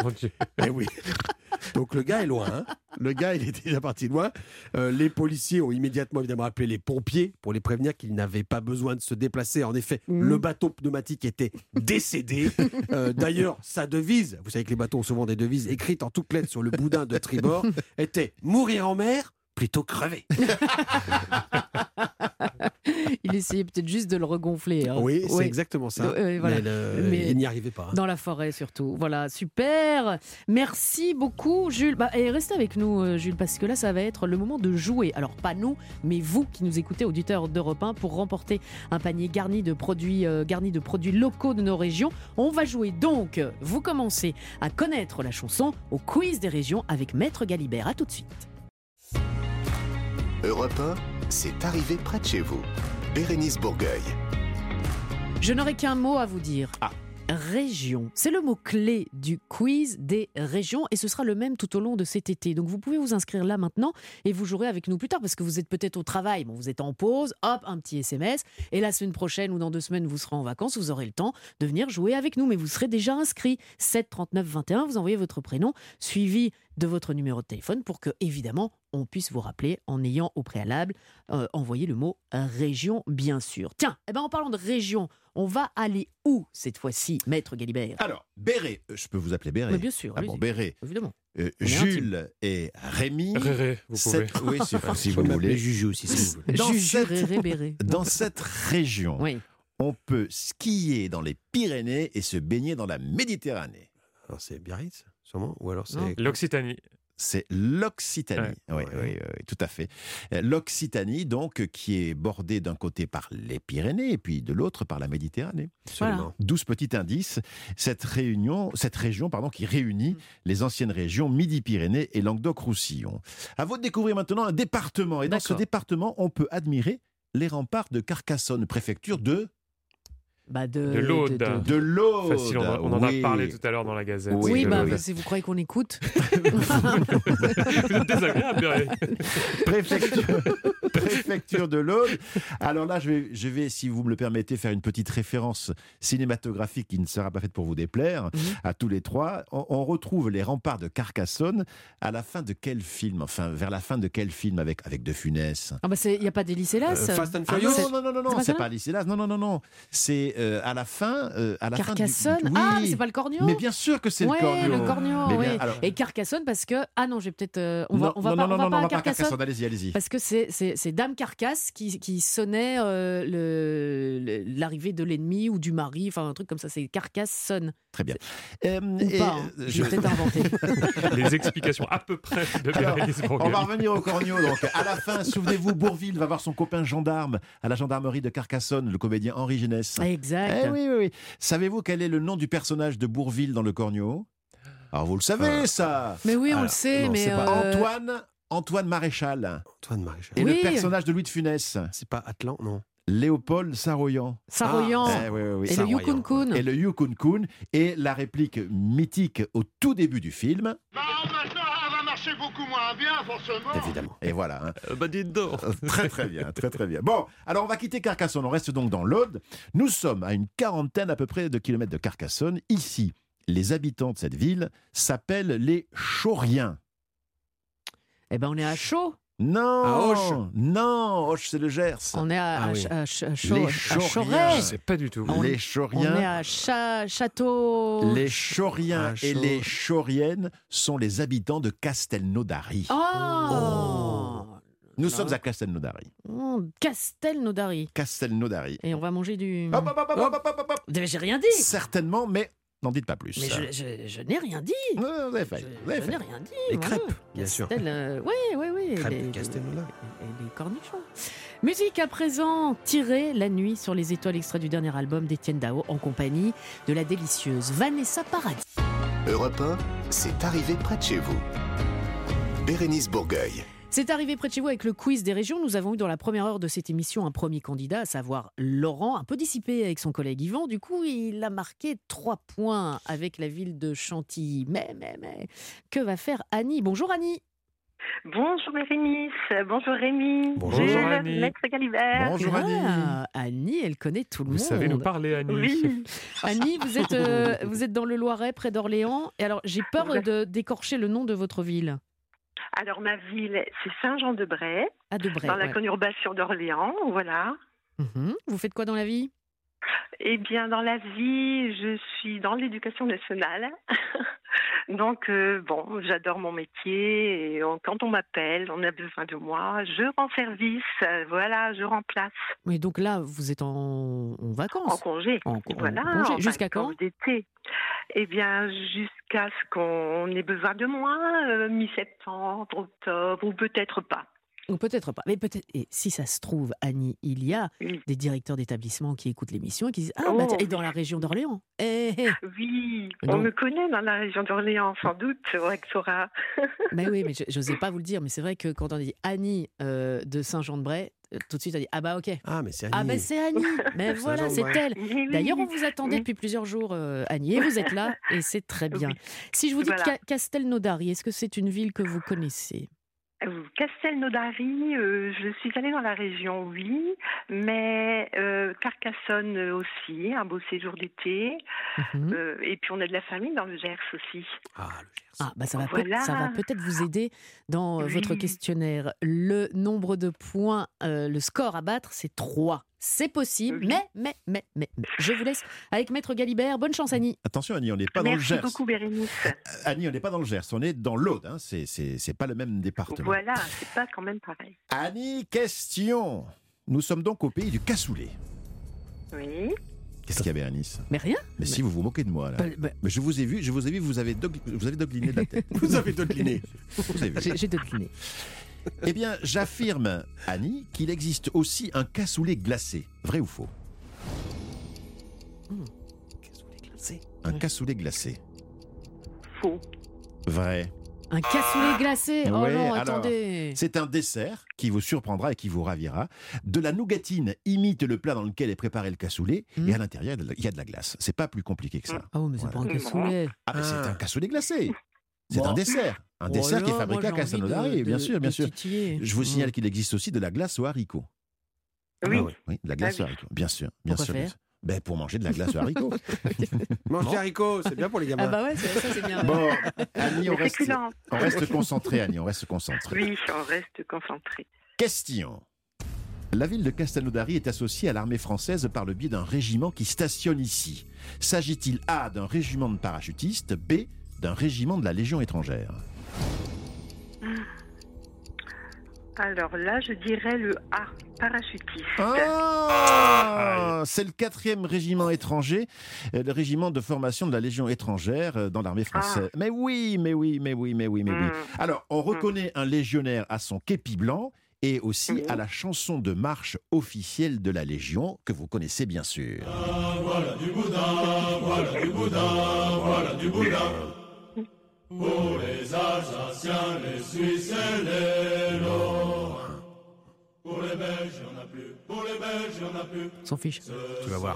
Mon Dieu. Eh oui. Donc le gars est loin. hein. Le gars, il est déjà parti loin. Euh, les policiers ont immédiatement évidemment appelé les pompiers pour les prévenir qu'ils n'avaient pas besoin de se déplacer. En effet, le bateau pneumatique était décédé. Euh, D'ailleurs, sa devise, vous savez que les bateaux ont souvent des devises écrites en toutes lettres sur le boudin de tribord, était mourir en mer plutôt crever. Il essayait peut-être juste de le regonfler. hein. Oui, c'est Ouais. exactement ça. Voilà. Mais le- Mais il n'y arrivait pas. hein. Dans la forêt surtout. Voilà, super. Merci beaucoup, Jules. Bah, et restez avec nous, euh, Jules, parce que là, ça va être le moment de jouer. Alors, pas nous, mais vous qui nous écoutez, auditeurs d'Europe 1, pour remporter un panier garni de produits, euh, garni de produits locaux de nos régions. On va jouer donc. Vous commencez à connaître la chanson au quiz des régions avec Maître Galibert. À tout de suite. Europe 1, c'est arrivé près de chez vous. Bérénice Bourgueil. Je n'aurai qu'un mot à vous dire. Ah. Région. C'est le mot clé du quiz des régions et ce sera le même tout au long de cet été. Donc vous pouvez vous inscrire là maintenant et vous jouerez avec nous plus tard parce que vous êtes peut-être au travail, bon, vous êtes en pause, hop, un petit SMS et la semaine prochaine ou dans deux semaines vous serez en vacances, vous aurez le temps de venir jouer avec nous mais vous serez déjà inscrit. 7 39 21, vous envoyez votre prénom suivi de votre numéro de téléphone pour que évidemment on puisse vous rappeler en ayant au préalable euh, envoyé le mot région bien sûr. Tiens, eh ben en parlant de région, on va aller où cette fois-ci, maître Galibert? Alors, Béré, euh, je peux vous appeler Béré Mais bien sûr, Ah bon. Béré. Évidemment. Euh, Jules et Rémi. Réré, vous pouvez. Cette- Oui, si, vous voulez. Juju aussi, si vous voulez. Dans Juju, cette, Béré. dans cette région, Oui. on peut skier dans les Pyrénées et se baigner dans la Méditerranée. Alors c'est Biarritz, sûrement Ou alors c'est. L'Occitanie. C'est l'Occitanie. Oui, oui, oui, oui, tout à fait. Euh, L'Occitanie, donc, qui est bordée d'un côté par les Pyrénées et puis de l'autre par la Méditerranée. Absolument. Douze petits indices. Cette réunion, cette région, pardon, qui Mm. réunit les anciennes régions Midi-Pyrénées et Languedoc-Roussillon. À vous de découvrir maintenant un département. Et dans ce département, on peut admirer les remparts de Carcassonne, préfecture de Bah de, De l'Aude. de- de- de l'Aude. Facile, on, on en a parlé tout à l'heure dans la Gazette. Oui, bah, c'est- vous croyez qu'on écoute Vous êtes désagréable, préfecture, préfecture de l'Aude. Alors là, je vais, je vais, si vous me le permettez, faire une petite référence cinématographique qui ne sera pas faite pour vous déplaire Mhm. à tous les trois. On, on retrouve les remparts de Carcassonne à la fin de quel film Enfin, vers la fin de quel film avec, avec De Funès? Ah bah il n'y a pas d'Élysée là Euh, Fast and Ah Furious? non, non, non, non, C'est non, pas c'est pas Alice Hélas. Non, non, non, non. C'est euh, à la fin. euh, à la fin du- Carcassonne? Oui. Ah, mais c'est pas le Cornio Mais bien sûr que c'est ouais, le Cornio. le Cornio, Mais oui. bien, alors- Et Carcassonne parce que ah non, j'ai peut-être euh, on Non, va on va non, pas, non, on va non, pas non, à pas Carcassonne. Carcassonne. Allez-y, allez-y. Parce que c'est Dame Carcasse qui, qui sonnait euh, le- le- l'arrivée de l'ennemi ou du mari, enfin un truc comme ça. C'est Carcassonne. Très bien. Euh, Ou et- pas, hein. Je peut-être inventé. Les explications à peu près de Alors, on va revenir au Cornio. Donc, à la fin, souvenez-vous, Bourville va voir son copain gendarme à la gendarmerie de Carcassonne, le comédien Henri Génès. Exact. Eh oui, oui, oui. Savez-vous quel est le nom du personnage de Bourville dans le Cornio Alors, vous le savez, ça Mais oui, on le sait, non, mais, c'est pas euh, Antoine, Antoine Maréchal. Antoine Maréchal. Et Oui. le personnage de Louis de Funès C'est pas Atlan, non? Léopold Saroyan. Saroyan. Eh oui, oui, oui. Et le Saroyan. Yukon Kun. Et le Yukon Kun. Et la réplique mythique au tout début du film. va marcher beaucoup moins bien, forcément. Évidemment. Et voilà. hein. bah dites donc. Euh, Très très bien, très très bien. Bon, alors on va quitter Carcassonne, on reste donc dans l'Aude. Nous sommes à une quarantaine à peu près de kilomètres de Carcassonne. Ici, les habitants de cette ville s'appellent les Chauriens. Eh ben, on est à chaud. Non, À Auch. non, Auch c'est le Gers. On est à, Ah à oui. Ch- à Ch- à Chau- Les à Chauriens. Chauray. Je sais pas du tout. On- les On est à Cha- Château. Les Chauriens Ah, et les Chauriennes sont les habitants de Castelnaudary. Oh, Nous là. sommes à Castelnaudary. Oh, Castelnaudary. Castelnaudary. Et on va manger du. Hop, hop, hop, hop, hop, hop, hop, hop. J'ai rien dit. Certainement, mais n'en dites pas plus. Mais je, je- je n'ai rien dit. Ouais, vous avez Je, fait. je fait. n'ai rien dit. Les voilà. crêpes, bien sûr. Euh, oui, oui, oui. Crêpes les- de Castelnaudary. Et les cornichons. Musique à présent, tirée la nuit sur les étoiles, extrait du dernier album d'Étienne Dao en compagnie de la délicieuse Vanessa Paradis. Europe 1, c'est arrivé près de chez vous. Bérénice Bourgueil. C'est arrivé près de chez vous avec le quiz des régions. Nous avons eu dans la première heure de cette émission un premier candidat, à savoir Laurent, un peu dissipé avec son collègue Yvan. Du coup, il a marqué trois points avec la ville de Chantilly. Mais, mais, mais, que va faire Annie? Bonjour Annie. Bonjour Bérénice, bonjour Rémi, Bonjour, Jules, Annie. Maître Galibert. Bonjour Annie. Ah, Annie, elle connaît tout le Vous monde. savez nous parler, Annie. Oui, Annie, vous êtes, euh, vous êtes dans le Loiret, près d'Orléans. Et alors, j'ai peur de d'écorcher le nom de votre ville. Alors ma ville, c'est Saint-Jean-de-Bray, dans la conurbation d'Orléans, voilà. Mhm. Vous faites quoi dans la vie? Eh bien, dans la vie, je suis dans l'éducation nationale. Donc, euh, bon, j'adore mon métier. Et on- quand on m'appelle, on a besoin de moi, je rends service. euh, voilà, je remplace Mais donc là, vous êtes en, en en vacances. congé. En, en Voilà, congé. Jusqu'à quand? vacances d'été. Eh bien, jusqu'à ce qu'on ait besoin de moi, euh, mi-septembre, octobre, ou peut-être pas. Ou peut-être pas. Mais peut-être. Et si ça se trouve, Annie, il y a Oui. des directeurs d'établissement qui écoutent l'émission et qui disent Ah, Oh, bah, tiens, et oui. dans la région d'Orléans. Eh, eh. Oui, Non. on me connaît dans la région d'Orléans, sans doute, au Exora. Mais oui, mais je n'osais pas vous le dire. Mais c'est vrai que quand on dit Annie euh, de Saint-Jean-de-Bray, euh, tout de suite on dit Ah, bah ok. Ah, mais c'est Annie. Ah, bah c'est Annie. Mais voilà, c'est elle. Oui, oui, D'ailleurs, on oui. vous attendait Oui. depuis plusieurs jours, euh, Annie, et vous êtes là, et c'est très bien. Oui. Si je vous dis Voilà. Ca- Castelnaudary, est-ce que c'est une ville que vous connaissez? Castelnaudary, euh, je suis allée dans la région, oui, mais euh, Carcassonne euh, aussi, un beau séjour d'été. Mhm. Euh, et puis on a de la famille dans le Gers aussi. Ah, le Gers. Ah, bah ça va peut- Voilà. ça va peut-être vous aider dans euh, votre questionnaire. Le nombre de points, euh, le score à battre, c'est 3. C'est possible, Oui. mais, mais, mais, mais, mais. Je vous laisse avec Maître Galibert. Bonne chance, Annie. Attention Annie, on n'est pas dans le Merci Gers. beaucoup, Bérénice. Annie, on n'est pas dans le Gers, on est dans l'Aude. Hein. C'est, c'est, c'est pas le même département. Voilà, c'est pas quand même pareil. Annie, question. Nous sommes donc au pays du cassoulet. Oui. Qu'est-ce qu'il y avait à Nice Mais rien. Mais si vous vous moquez de moi là. Bah, bah, Mais je vous ai vu, je vous ai vu, vous avez, dog- vous avez dogliné de la tête. vous avez dogliné. Vous avez vu. J'ai j'ai. Eh bien, j'affirme, Annie, qu'il existe aussi un cassoulet glacé. Vrai ou faux? Cassoulet glacé. Un cassoulet glacé. Faux. Vrai. Un cassoulet glacé. Oh Ouais, non, alors, attendez. C'est un dessert qui vous surprendra et qui vous ravira. De la nougatine imite le plat dans lequel est préparé le cassoulet Hmm. et à l'intérieur, il y a de la glace. C'est pas plus compliqué que ça. Oh, mais c'est Voilà. pas un cassoulet. Ah, mais c'est Ah. un cassoulet glacé. C'est Bon. un dessert. Un Oh dessert qui est fabriqué à de- bien sûr, bien sûr. titiller. Je vous Mm. signale qu'il existe aussi de la glace aux haricots. Oui. Ah oui, de la glace Ah aux oui. haricots, bien sûr. Bien Pourquoi sûr, faire bien sûr. Ben, pour manger de la glace aux haricots. Mange Bon. des haricots, c'est bien pour les gamins. Ah bah ouais, c'est- ça c'est bien. Bon, Annie, on Les reste, on reste concentré, Annie, on reste concentré. Oui, on reste concentré. Question. La ville de Castelnaudary est associée à l'armée française par le biais d'un régiment qui stationne ici. S'agit-il A d'un régiment de parachutistes, B d'un régiment de la Légion étrangère Alors là, je dirais le A, parachutiste. Ah, c'est le quatrième régiment étranger, euh, le régiment de formation de la Légion étrangère euh, dans l'armée française. Mais oui, mais oui, mais oui, mais oui, mais oui. Alors, on reconnaît un légionnaire à son képi blanc et aussi à la chanson de marche officielle de la Légion que vous connaissez bien sûr. Voilà du boudin, voilà du boudin, voilà du boudin. Pour les Alsaciens, les Suisses et les Lorrains. Pour les Belges, il n'y en a plus. Pour les Belges, il n'y en a plus. S'en fiche. Tu vas voir.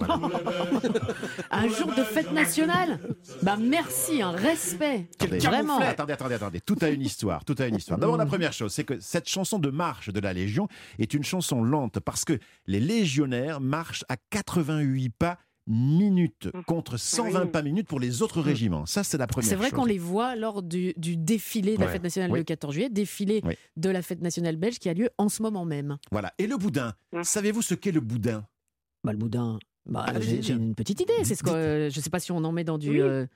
Un jour de fête nationale Bah merci, un respect. Attendez, Vraiment. Attendez, attendez, attendez. Tout a une histoire. Tout a une histoire. D'abord, la première chose, c'est que cette chanson de marche de la Légion est une chanson lente parce que les légionnaires marchent à 88 pas minutes contre 120 Oui. pas minutes pour les autres régiments. Ça, c'est la première C'est vrai qu'on les voit lors du, du défilé de la Ouais. fête nationale Oui. le 14 juillet, défilé Oui. de la fête nationale belge qui a lieu en ce moment même. Voilà. Et le boudin. Savez-vous ce qu'est le boudin? Bah, le boudin, bah, Allez-y, j'ai une petite idée. C'est ce que, euh, je sais pas si on en met dans du. Euh,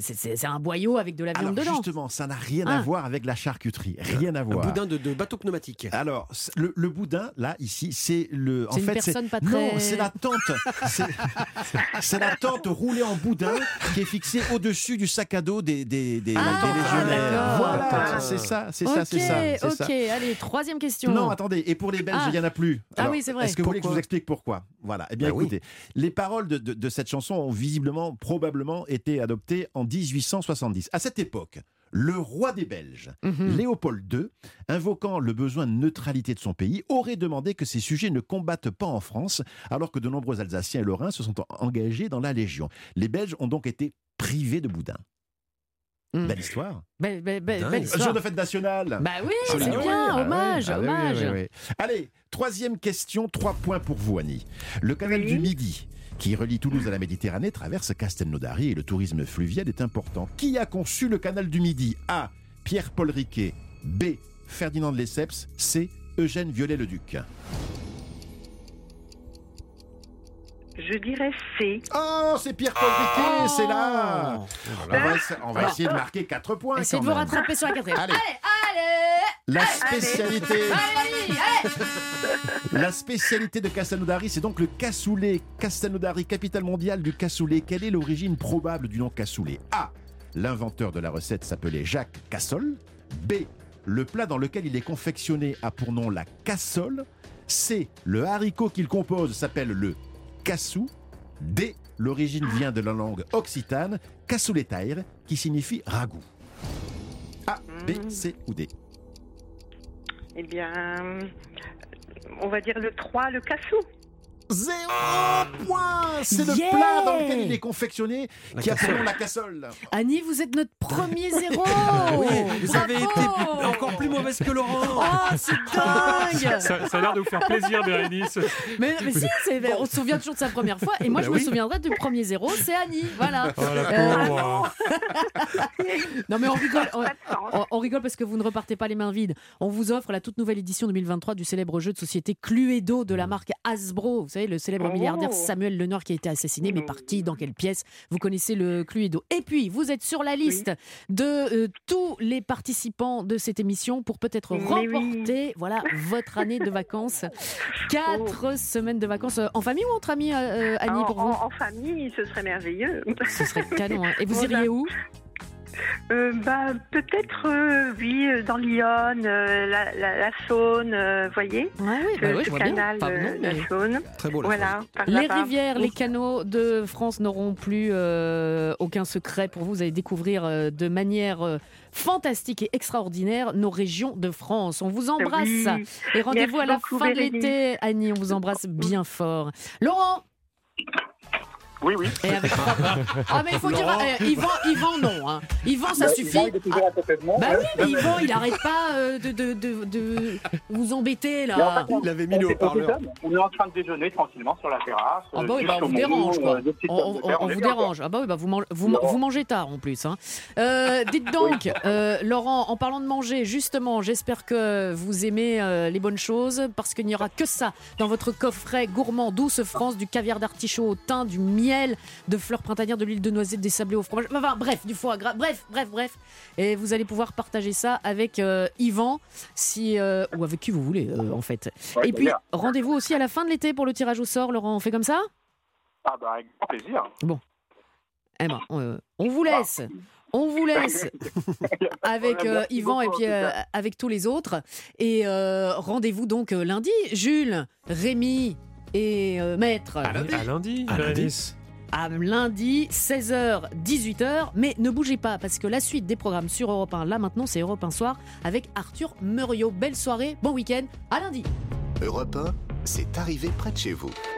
c'est- c'est c'est un boyau avec de la viande Alors dedans. justement, ça n'a rien Ah. à voir avec la charcuterie, rien à voir. boudin de, de bateau pneumatique. Alors, le, le boudin, là, ici, c'est le. En C'est une fait, personne pas Non, très- c'est la tente. C'est- C'est la tente roulée en boudin qui est fixée au-dessus du sac à dos des, des, des, Ah, des légionnaires. d'accord. Voilà, c'est ça, c'est ça, c'est ça. c'est Ok, ça. ok, allez, troisième question. Non, attendez, et pour les Belges, il Ah. n'y en a plus. Ah oui, c'est vrai. Est-ce que vous voulez que je Pourquoi vous explique pourquoi? Voilà. Eh bien, Bah oui. écoutez, les paroles de, de- de cette chanson ont visiblement, probablement été adoptées en 1870. À cette époque, le roi des Belges, Mhm. Léopold II, invoquant le besoin de neutralité de son pays, aurait demandé que ces sujets ne combattent pas en France, alors que de nombreux Alsaciens et Lorrains se sont engagés dans la Légion. Les Belges ont donc été privés de boudin. Belle histoire. Belle, belle, belle, Dingue. belle histoire. Jour de fête nationale. Bah oui, Ah c'est oui, bien, ah oui, hommage, ah hommage. oui, oui. Allez, troisième question, trois points pour vous, Annie. Le canal du Midi, qui relie Toulouse à la Méditerranée, traverse Castelnaudary et le tourisme fluvial est important. Qui a conçu le canal du Midi? A. Pierre-Paul Riquet. B. Ferdinand de Lesseps. C. Eugène Viollet-le-Duc. Je dirais C. Oh, c'est Pierre-Paul Riquet, c'est là. On va, essa- on va essayer de marquer 4 points. Essayez de vous rattraper sur la quatrième. Allez. allez, La spécialité. Allez, allez. La spécialité de Castelnaudary, c'est donc le cassoulet. Castelnaudary, capitale mondiale du cassoulet. Quelle est l'origine probable du nom cassoulet? A. L'inventeur de la recette s'appelait Jacques Cassol. B. Le plat dans lequel il est confectionné a pour nom la cassole. C. Le haricot qu'il compose s'appelle le cassou. D. L'origine vient de la langue occitane, cassouletaire, qui signifie ragoût. A, B, C ou D. Eh bien, on va dire le 3, le cassou. Zéro point C'est le Yeah plat dans lequel il est confectionné La qui a pour cassole. nom la cassole. Annie, vous êtes notre premier zéro. Oui, vous avez été plus- encore plus mauvaise que Laurent. Oh, c'est dingue. Ça, ça a l'air de vous faire plaisir, Bérénice. Mais, mais si, on se souvient toujours de sa première fois. Et moi, Bah je oui. me souviendrai du premier zéro, c'est Annie. Voilà. Oh, Euh. Non mais on rigole, on, on- on rigole parce que vous ne repartez pas les mains vides. On vous offre la toute nouvelle édition 2023 du célèbre jeu de société Cluedo de la marque Hasbro. Vous savez, le célèbre Oh. milliardaire Samuel Lenoir qui a été assassiné, mais par qui, dans quelle pièce? Vous connaissez le Cluedo. Et puis, vous êtes sur la liste de euh, tous les participants de cette émission pour peut-être remporter voilà, votre année de vacances. Quatre semaines de vacances euh, en famille ou entre amis, euh, euh, Annie, en, pour vous? en- en famille, ce serait merveilleux. Ce serait canon. hein. Et vous iriez où? Euh, bah, Peut-être, euh, oui, euh, dans Lyon, euh, la, la, la Saône, euh, voyez Ouais, oui, Ce- bah oui, je vois bien. canal, euh, non, la Saône. Très beau, la Voilà, Les rivières, les canaux de France n'auront plus euh, aucun secret pour vous. Vous allez découvrir euh, de manière euh, fantastique et extraordinaire nos régions de France. On vous embrasse Oui. et rendez-vous à la beaucoup, fin de l'été. Annie, on vous embrasse bien fort. Laurent Oui, oui. et avec Ah mais il faut dire, euh, Yvan, Yvan non. Hein. Yvan, ça Bah, suffit. Yvan, il est toujours à côté de moi. Bah oui, mais Yvan, il arrête pas euh, de, de, de, de vous embêter Mais en là. fait, on- on est- on déjeune. On est en train de déjeuner tranquillement sur la terrasse. Ah euh, bah oui, bah on vous dérange quoi. On, vous dérange. Ah bah oui, bah vous, vous, mangez tard en plus. Hein. Euh, dites donc, euh, Laurent, en parlant de manger, justement, j'espère que vous aimez euh, les bonnes choses parce qu'il n'y aura que ça dans votre coffret gourmand douce France, du caviar d'artichaut au thym, du miel miel, de fleurs printanières, de l'huile de noisette, des sablés au fromage. Enfin, bref, du foie gras. Bref, bref, bref. Et vous allez pouvoir partager ça avec euh, Yvan, si, euh, ou avec qui vous voulez, euh, en fait. Ouais, Et puis, rendez-vous aussi à la fin de l'été pour le tirage au sort, Laurent. On fait comme ça? Ah bah avec grand plaisir. Bon. Eh ben, euh, on vous laisse. On vous laisse avec euh, Yvan et puis euh, avec tous les autres. Et euh, rendez-vous donc euh, lundi. Jules, Rémi et euh, Maître. À lundi. À lundi, À lundi. À lundi, 16h, 18h. Mais ne bougez pas parce que la suite des programmes sur Europe 1, là maintenant, c'est Europe 1 Soir avec Arthur Muriot. Belle soirée, bon week-end. À lundi. Europe 1, c'est arrivé près de chez vous.